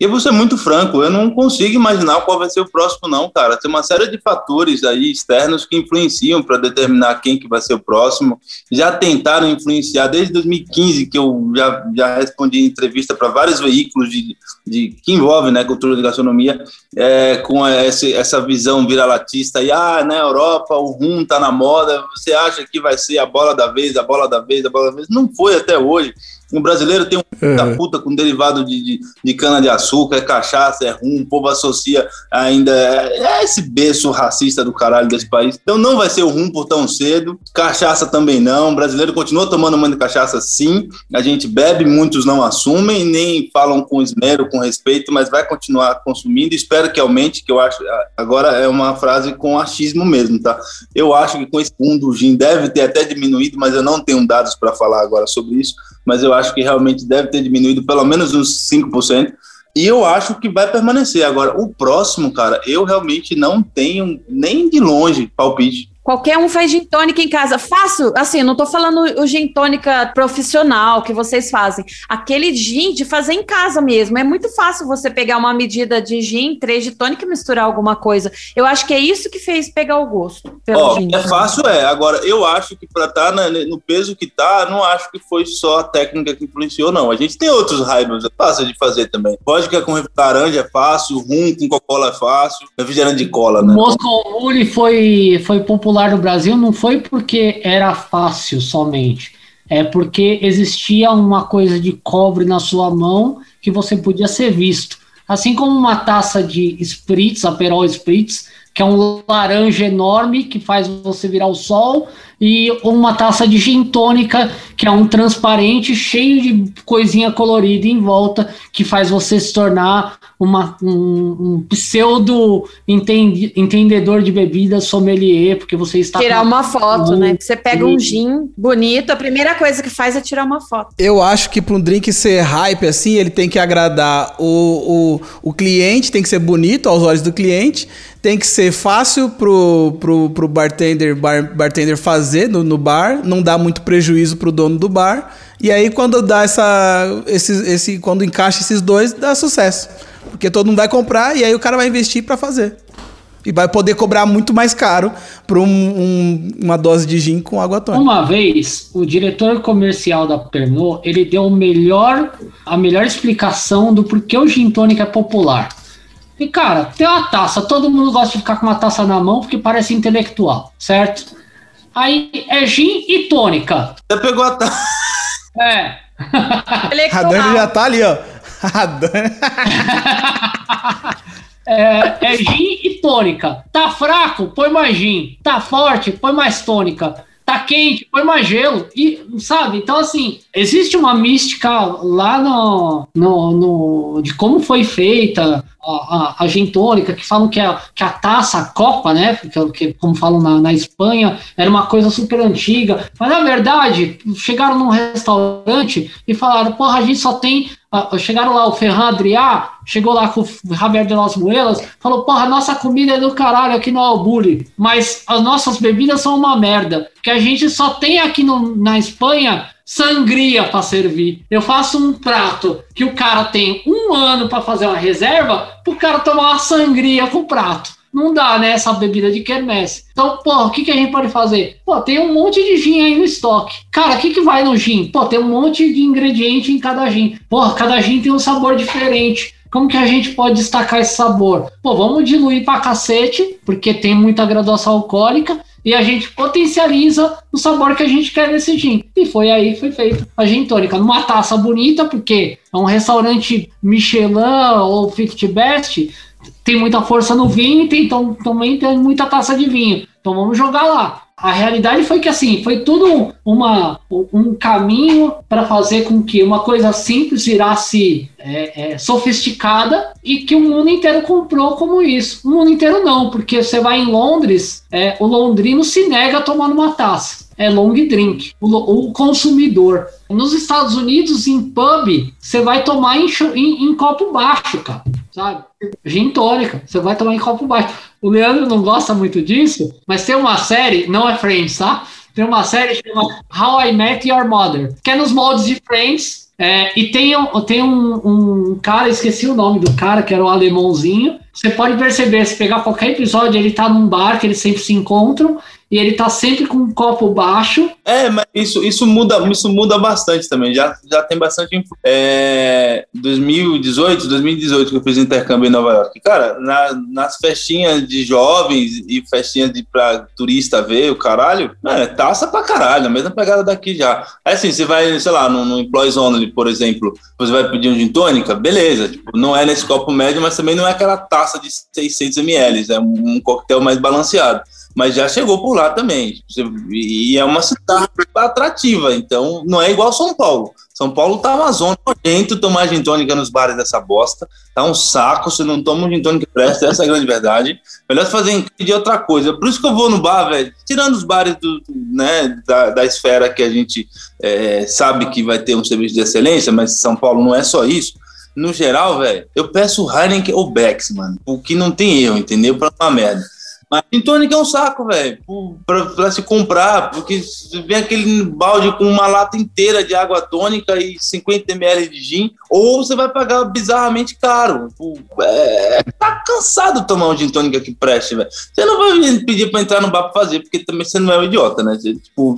E vou ser muito franco, eu não consigo imaginar qual vai ser o próximo, não, cara. Tem uma série de fatores aí externos que influenciam para determinar quem que vai ser o próximo. Já tentaram influenciar desde 2015, que eu já, já respondi entrevista para vários veículos de, de, que envolvem né, cultura de gastronomia, é, com esse, essa visão viralatista. E, ah, na Europa o rum tá na moda, você acha que vai ser a bola da vez, a bola da vez, a bola da vez. Não foi até hoje. O brasileiro tem um da puta com derivado de, de, de cana-de-açúcar, é cachaça, é rum, o povo associa ainda. É, é, esse berço racista do caralho desse país. Então não vai ser o rum por tão cedo, cachaça também não. O brasileiro continua tomando muita cachaça sim. A gente bebe, muitos não assumem, nem falam com esmero, com respeito, mas vai continuar consumindo. Espero que aumente, que eu acho. Agora é uma frase com achismo mesmo, tá? Eu acho que com esse boom do gin deve ter até diminuído, mas eu não tenho dados para falar agora sobre isso. Mas eu acho que realmente deve ter diminuído pelo menos uns 5%. E eu acho que vai permanecer. Agora, o próximo, cara, eu realmente não tenho nem de longe palpite. Qualquer um faz gin tônica em casa. Faço, assim, não tô falando o gin tônica profissional que vocês fazem. Aquele gin de fazer em casa mesmo. É muito fácil você pegar uma medida de gin, três de tônica e misturar alguma coisa. Eu acho que é isso que fez pegar o gosto pelo Ó, gin. É fácil, é. Agora, eu acho que para estar tá no peso que tá, não acho que foi só a técnica que influenciou, não. A gente tem outros raibos, é fácil de fazer também. Vodka com laranja é fácil, rum com Coca-Cola é fácil, refrigerante de cola, né? O Moscow Mule foi, foi popular popular no Brasil não foi porque era fácil somente, é porque existia uma coisa de cobre na sua mão que você podia ser visto. Assim como uma taça de Spritz, Aperol Spritz, que é um laranja enorme que faz você virar o sol, e uma taça de gin tônica, que é um transparente cheio de coisinha colorida em volta, que faz você se tornar uma, um, um pseudo entendi, entendedor de bebidas sommelier, porque você está. Tirar uma foto, um, né? Você pega um gin bonito, a primeira coisa que faz é tirar uma foto. Eu acho que para um drink ser hype assim, ele tem que agradar o, o, o cliente, tem que ser bonito aos olhos do cliente, tem que ser fácil pro, pro, pro bartender, bar, bartender fazer no, no bar, não dá muito prejuízo pro dono do bar. E aí, quando dá essa. Esse, esse, quando encaixa esses dois, dá sucesso. Porque todo mundo vai comprar e aí o cara vai investir para fazer. E vai poder cobrar muito mais caro por um, um, uma dose de gin com água tônica. Uma vez, o diretor comercial da Pernod, ele deu o melhor, a melhor explicação do porquê o gin tônica é popular. E, cara, tem uma taça, todo mundo gosta de ficar com uma taça na mão porque parece intelectual, certo? Aí é gin e tônica. Você pegou a taça. É. A Dani já tá ali, ó. É, é gin e tônica. Tá fraco? Põe mais gin. Tá forte? Põe mais tônica. Tá quente? Põe mais gelo. E, sabe? Então, assim, existe uma mística lá no, no, no de como foi feita a, a, a gin tônica, que falam que a, que a taça, a copa, né? Que, que, como falam na, na Espanha, era uma coisa super antiga. Mas, na verdade, chegaram num restaurante e falaram, porra, a gente só tem chegaram lá, o Ferran Adrià, chegou lá com o Javier de Los Muelas, falou: Porra, nossa comida é do caralho aqui no Alburi, mas as nossas bebidas são uma merda, que a gente só tem aqui no, na Espanha sangria para servir. Eu faço um prato que o cara tem um ano para fazer uma reserva, pro cara tomar uma sangria com o prato. Não dá, né? Essa bebida de quermesse. Então, pô, o que, que a gente pode fazer? Pô, tem um monte de gin aí no estoque. Cara, o que, que vai no gin? Pô, tem um monte de ingrediente em cada gin. Pô, cada gin tem um sabor diferente. Como que a gente pode destacar esse sabor? Pô, vamos diluir pra cacete, porque tem muita graduação alcoólica, e a gente potencializa o sabor que a gente quer nesse gin. E foi aí foi feito a gin tônica, numa taça bonita, porque é um restaurante Michelin ou Fifty Best, tem muita força no vinho e tem, então, também tem muita taça de vinho. Então vamos jogar lá. A realidade foi que assim, foi tudo uma, um caminho para fazer com que uma coisa simples virasse é, é, sofisticada e que o mundo inteiro comprou como isso. O mundo inteiro não, porque você vai em Londres, é, o londrino se nega a tomar numa taça. É long drink, o, o consumidor. Nos Estados Unidos, em pub, você vai tomar em, em, em copo baixo, cara sabe? Gin tônica, você vai tomar em copo baixo. O Leandro não gosta muito disso, mas tem uma série, não é Friends, tá? Tem uma série chamada How I Met Your Mother, que é nos moldes de Friends. É, e tem, tem um, um, cara, esqueci o nome do cara, que era o alemãozinho. Você pode perceber, se pegar qualquer episódio, ele tá num bar que eles sempre se encontram e ele tá sempre com um copo baixo. É, mas isso, isso, muda, isso muda bastante também. Já, já tem bastante. É, 2018, 2018 que eu fiz intercâmbio em Nova York. Cara, na, nas festinhas de jovens e festinhas de pra turista ver o caralho, é taça pra caralho, a mesma pegada daqui já. Aí assim, você vai, sei lá, no, no Employees Only, por exemplo, você vai pedir um gin tônica, beleza, tipo, não é nesse copo médio, mas também não é aquela taça de 600 ml, é um, um coquetel mais balanceado mas já chegou por lá também. E é uma cidade atrativa, então não é igual São Paulo. São Paulo tá uma zona nojento tomar gin tônica nos bares dessa bosta. Tá um saco, se não toma gin tônica presta, essa é a grande verdade. Melhor fazer de outra coisa. Por isso que eu vou no bar, velho. Tirando os bares do, né, da, da esfera que a gente é, sabe que vai ter um serviço de excelência, mas São Paulo não é só isso no geral, velho, eu peço Heineken ou Becks, mano. O que não tem erro, entendeu? Pra uma merda. Mas gin tônica é um saco, velho, pra, pra, se comprar, porque vem aquele balde com uma lata inteira de água tônica e 50 ml de gin, ou você vai pagar bizarramente caro. É, tá cansado de tomar um gin tônica que preste, velho. Você não vai pedir pra entrar no bar pra fazer, porque também você não é um idiota, né? Você, tipo,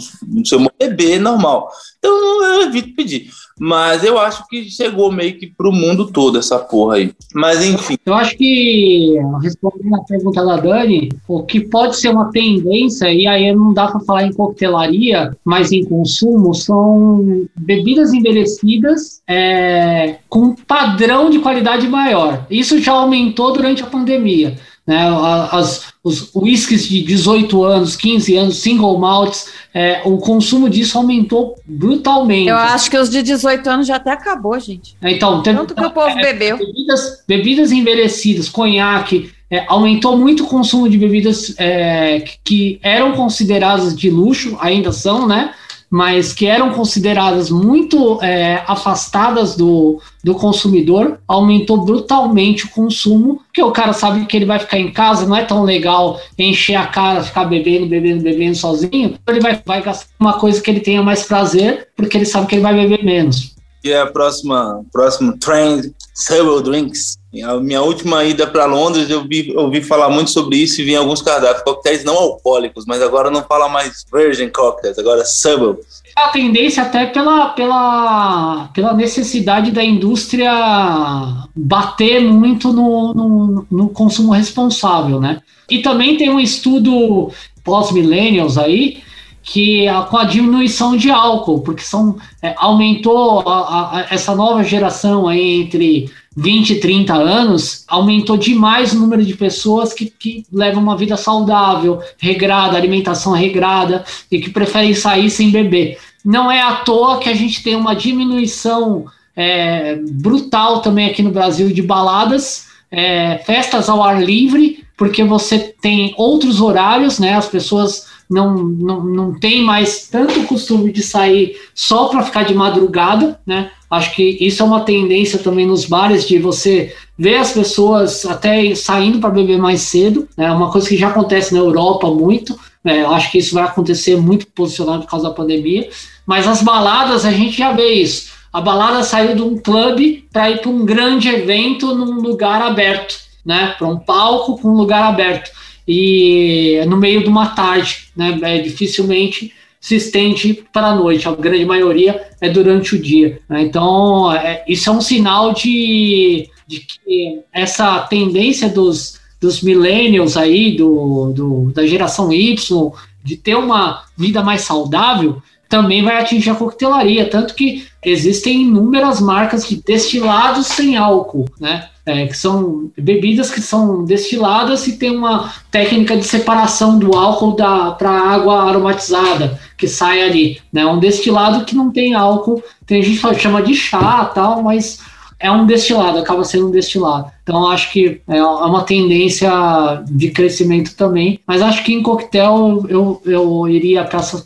bebê é normal. Então eu evito pedir. Mas eu acho que chegou meio que pro mundo todo essa porra aí. Mas enfim. Eu acho que, respondendo a pergunta da Dani, o que pode ser uma tendência, e aí não dá para falar em coquetelaria, mas em consumo, são bebidas envelhecidas é, com padrão de qualidade maior. Isso já aumentou durante a pandemia. Né, as, os whiskies de 18 anos, 15 anos, single malts, é, o consumo disso aumentou brutalmente. Eu acho que os de 18 anos já até acabou, gente. Então, tem, Tanto que o povo é, bebeu. Bebidas, bebidas envelhecidas, conhaque, é, aumentou muito o consumo de bebidas é, que eram consideradas de luxo, ainda são, né? Mas que eram consideradas muito é, afastadas do, do consumidor, aumentou brutalmente o consumo, porque o cara sabe que ele vai ficar em casa, não é tão legal encher a cara, ficar bebendo, bebendo, bebendo sozinho, ele vai, vai gastar uma coisa que ele tenha mais prazer, porque ele sabe que ele vai beber menos. é a próxima, próximo trend, several drinks. A minha última ida para Londres, eu vi, ouvi falar muito sobre isso e vi alguns cardápios, coquetéis não alcoólicos, mas agora não fala mais virgin cocktails, agora several. A tendência até pela, pela, pela necessidade da indústria bater muito no, no, no consumo responsável, né? E também tem um estudo pós-millennials aí, que com a diminuição de álcool, porque são, é, aumentou a, a, essa nova geração aí entre 20 e 30 anos, aumentou demais o número de pessoas que, que levam uma vida saudável, regrada, alimentação regrada e que preferem sair sem beber. Não é à toa que a gente tem uma diminuição é, brutal também aqui no Brasil de baladas, é, festas ao ar livre, porque você tem outros horários, né? As pessoas não, não, não têm mais tanto costume de sair só para ficar de madrugada, né? Acho que isso é uma tendência também nos bares de você ver as pessoas até saindo para beber mais cedo, é né? uma coisa que já acontece na Europa muito. É, acho que isso vai acontecer muito posicionado por causa da pandemia. Mas as baladas, a gente já vê isso. A balada saiu de um clube para ir para um grande evento num lugar aberto, né? Para um palco com um lugar aberto. E no meio de uma tarde, né? É, dificilmente se estende para a noite, a grande maioria é durante o dia. Né? Então, é, isso é um sinal de, de que essa tendência dos, dos millennials aí, do, do, da geração Y, de ter uma vida mais saudável, também vai atingir a coquetelaria, tanto que existem inúmeras marcas de destilados sem álcool, né? É, que são bebidas que são destiladas e tem uma técnica de separação do álcool para água aromatizada que sai ali. Né? Um destilado que não tem álcool, tem gente que chama de chá tal, mas é um destilado, acaba sendo um destilado. Então acho que é uma tendência de crescimento também. Mas acho que em coquetel eu, eu iria para essa,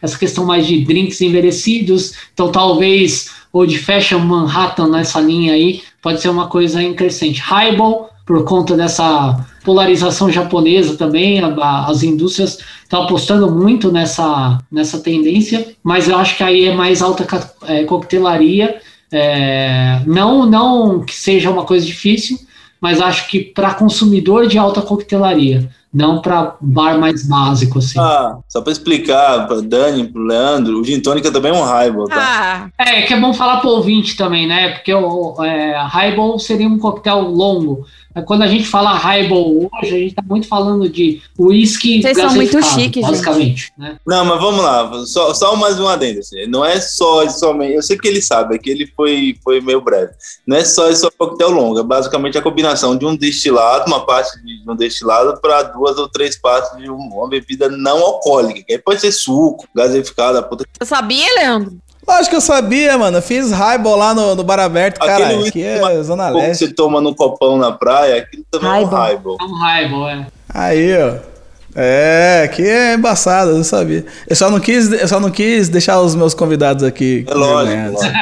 essa questão mais de drinks envelhecidos. Então talvez ou de Fashion Manhattan nessa linha aí, pode ser uma coisa em crescente. Highball, por conta dessa polarização japonesa também, a, as indústrias estão apostando muito nessa, nessa tendência, mas eu acho que aí é mais alta é, coquetelaria, é, não, não que seja uma coisa difícil, mas acho que para consumidor de alta coquetelaria, não para bar mais básico, assim. Ah, só para explicar para Dani, para Leandro, o gin tônica também é um highball, tá? Ah. É, que é bom falar para o ouvinte também, né? Porque o é, highball seria um coquetel longo. Quando a gente fala highball hoje, a gente tá muito falando de uísque Vocês são muito chiques, basicamente. Né? Não, mas vamos lá, só, só mais um adendo. Assim. Não é só somente. Eu sei que ele sabe, é que ele foi, foi meio breve. Não é só esse coquetel longo, é basicamente a combinação de um destilado, uma parte de um destilado, para duas ou três partes de uma bebida não alcoólica. Que aí pode ser suco, gaseificado, a puta. Você sabia, Leandro? Acho que eu sabia, mano. Eu fiz highball lá no, no bar aberto, cara. Aqui é Zona Leste. você toma no copão na praia, aquilo também highball. é um highball. É um highball, é. Aí, ó. É, aqui é embaçado, eu não sabia. Eu só não quis, eu só não quis deixar os meus convidados aqui. É lógico, lógico.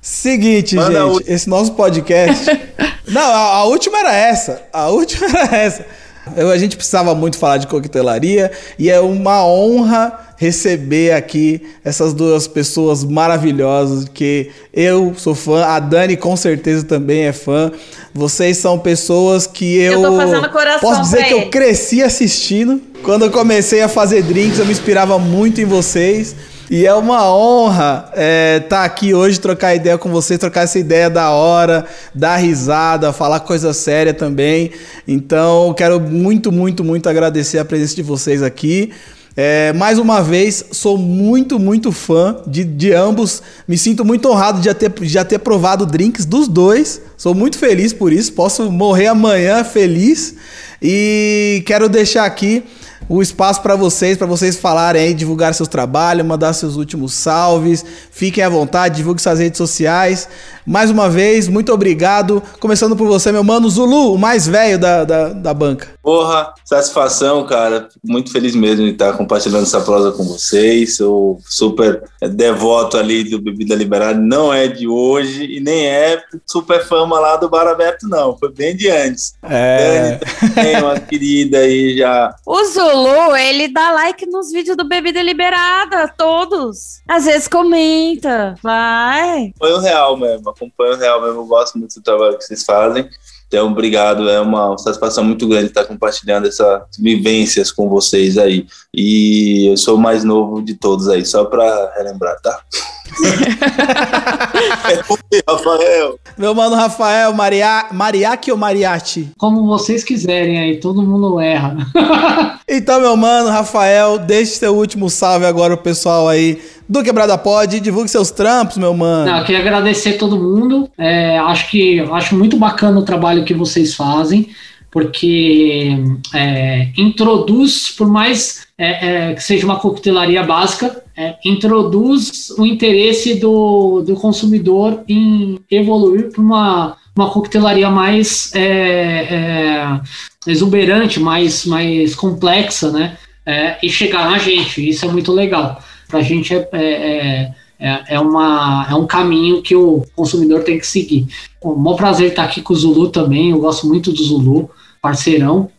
Seguinte, Manda gente, esse nosso podcast. não, a, a última era essa. A última era essa. A gente precisava muito falar de coquetelaria e é uma honra receber aqui essas duas pessoas maravilhosas que eu sou fã, a Dani com certeza também é fã. Vocês são pessoas que eu, eu posso dizer que ele. eu cresci assistindo. Quando eu comecei a fazer drinks, eu me inspirava muito em vocês. E é uma honra estar é, tá aqui hoje, trocar ideia com vocês, trocar essa ideia da hora, dar risada, falar coisa séria também. Então, quero muito, muito, muito agradecer a presença de vocês aqui. É, mais uma vez, sou muito, muito fã de, de ambos. Me sinto muito honrado de já, ter, de já ter provado drinks dos dois. Sou muito feliz por isso. Posso morrer amanhã feliz. E quero deixar aqui o espaço para vocês, para vocês falarem aí, divulgar seus trabalhos, mandar seus últimos salves. Fiquem à vontade, divulgue suas redes sociais. Mais uma vez, muito obrigado. Começando por você, meu mano Zulu, o mais velho da, da, da banca. Porra, satisfação, cara. Fico muito feliz mesmo de estar compartilhando essa prosa com vocês. Sou super devoto ali do Bebida Liberada. Não é de hoje e nem é super fama lá do Bar Aberto, não. Foi bem de antes. É. Dani, uma querida aí já. O Zulu, ele dá like nos vídeos do Bebida Liberada, todos. Às vezes comenta, vai. Acompanho real mesmo, acompanho real mesmo. Eu gosto muito do trabalho que vocês fazem. Então, obrigado. É uma satisfação muito grande estar compartilhando essas vivências com vocês aí. E eu sou o mais novo de todos aí, só para relembrar, tá? é, Rafael. Meu mano Rafael, Maria, Mariachi ou Mariachi? Como vocês quiserem aí, todo mundo erra. então, meu mano Rafael, deixe seu último salve agora o pessoal aí do Quebrada Pod. Divulgue seus trampos, meu mano. Não, eu queria agradecer todo mundo. É, acho que acho muito bacana o trabalho que vocês fazem, porque é, introduz, por mais é, é que seja uma coquetelaria básica, é, introduz o interesse do, do consumidor em evoluir para uma, uma coquetelaria mais é, exuberante, mais, mais complexa, né? e chegar na gente. Isso é muito legal para a gente é, é, é, é, uma, é um caminho que o consumidor tem que seguir. Um bom prazer estar aqui com o Zulu também, eu gosto muito do Zulu, parceirão,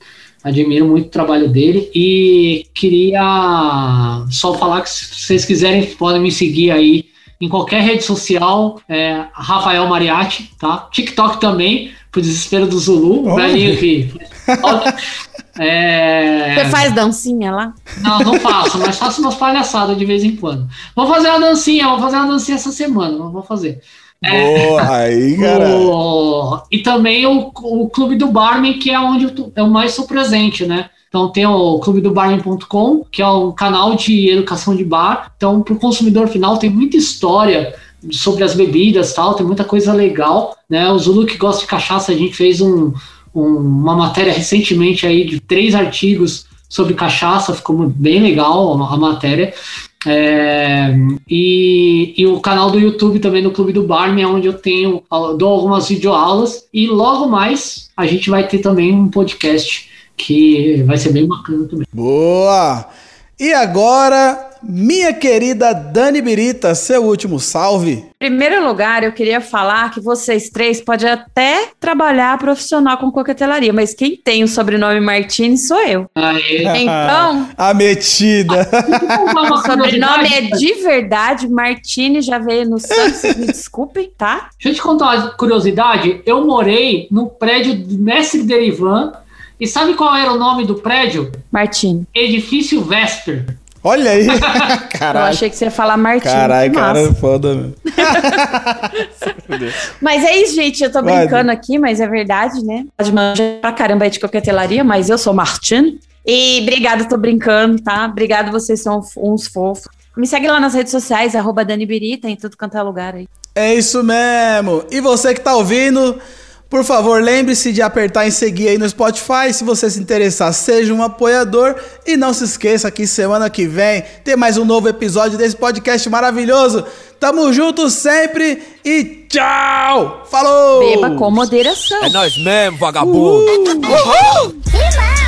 admiro muito o trabalho dele e queria só falar que se vocês quiserem podem me seguir aí em qualquer rede social, é, Rafael Mariatti, tá? TikTok também, pro desespero do Zulu, oh. velhinho que É... Você faz dancinha lá? Não, não faço, mas faço umas palhaçadas de vez em quando. Vou fazer uma dancinha, vou fazer uma dancinha essa semana, não vou fazer. Boa, é, aí, cara. E também o, o Clube do Barman, que é onde eu, eu mais sou presente, né? Então tem o clubedobarman.com, que é um canal de educação de bar. Então, para o consumidor final tem muita história sobre as bebidas tal, tem muita coisa legal. Né? O Zulu que gosta de cachaça, a gente fez um, uma matéria recentemente aí de três artigos sobre cachaça, ficou bem legal a, matéria. É, e, e, o canal do YouTube também no Clube do Barman, é onde eu tenho dou algumas videoaulas e logo mais a gente vai ter também um podcast que vai ser bem bacana também. Boa! E agora minha querida Dani Birita, seu último salve. Em primeiro lugar, eu queria falar que vocês três podem até trabalhar profissional com coquetelaria, mas quem tem o sobrenome Martini sou eu. Aê. Então. A metida. o sobrenome é de verdade. Martini já veio no Santos, me desculpem, tá? Deixa eu te contar uma curiosidade. Eu morei no prédio do Mestre Derivan. E sabe qual era o nome do prédio? Martini. Edifício Vesper. Olha aí. Caralho. Eu achei que você ia falar Martins. Caralho, cara, é foda, meu. mas é isso, gente. Eu tô brincando Vai. aqui, mas é verdade, né? Pode manjar pra caramba aí de coquetelaria, mas eu sou Martin. E obrigado, tô brincando, tá? Obrigado, vocês são uns fofos. Me segue lá nas redes sociais, arroba Dani Birita, em tudo quanto é lugar aí. É isso mesmo. E você que tá ouvindo, por favor, lembre-se de apertar em seguir aí no Spotify. Se você se interessar, seja um apoiador. E não se esqueça que semana que vem tem mais um novo episódio desse podcast maravilhoso. Tamo junto sempre e tchau! Falou! Beba com moderação. É nós mesmo, vagabundo! Uhul. Uhul.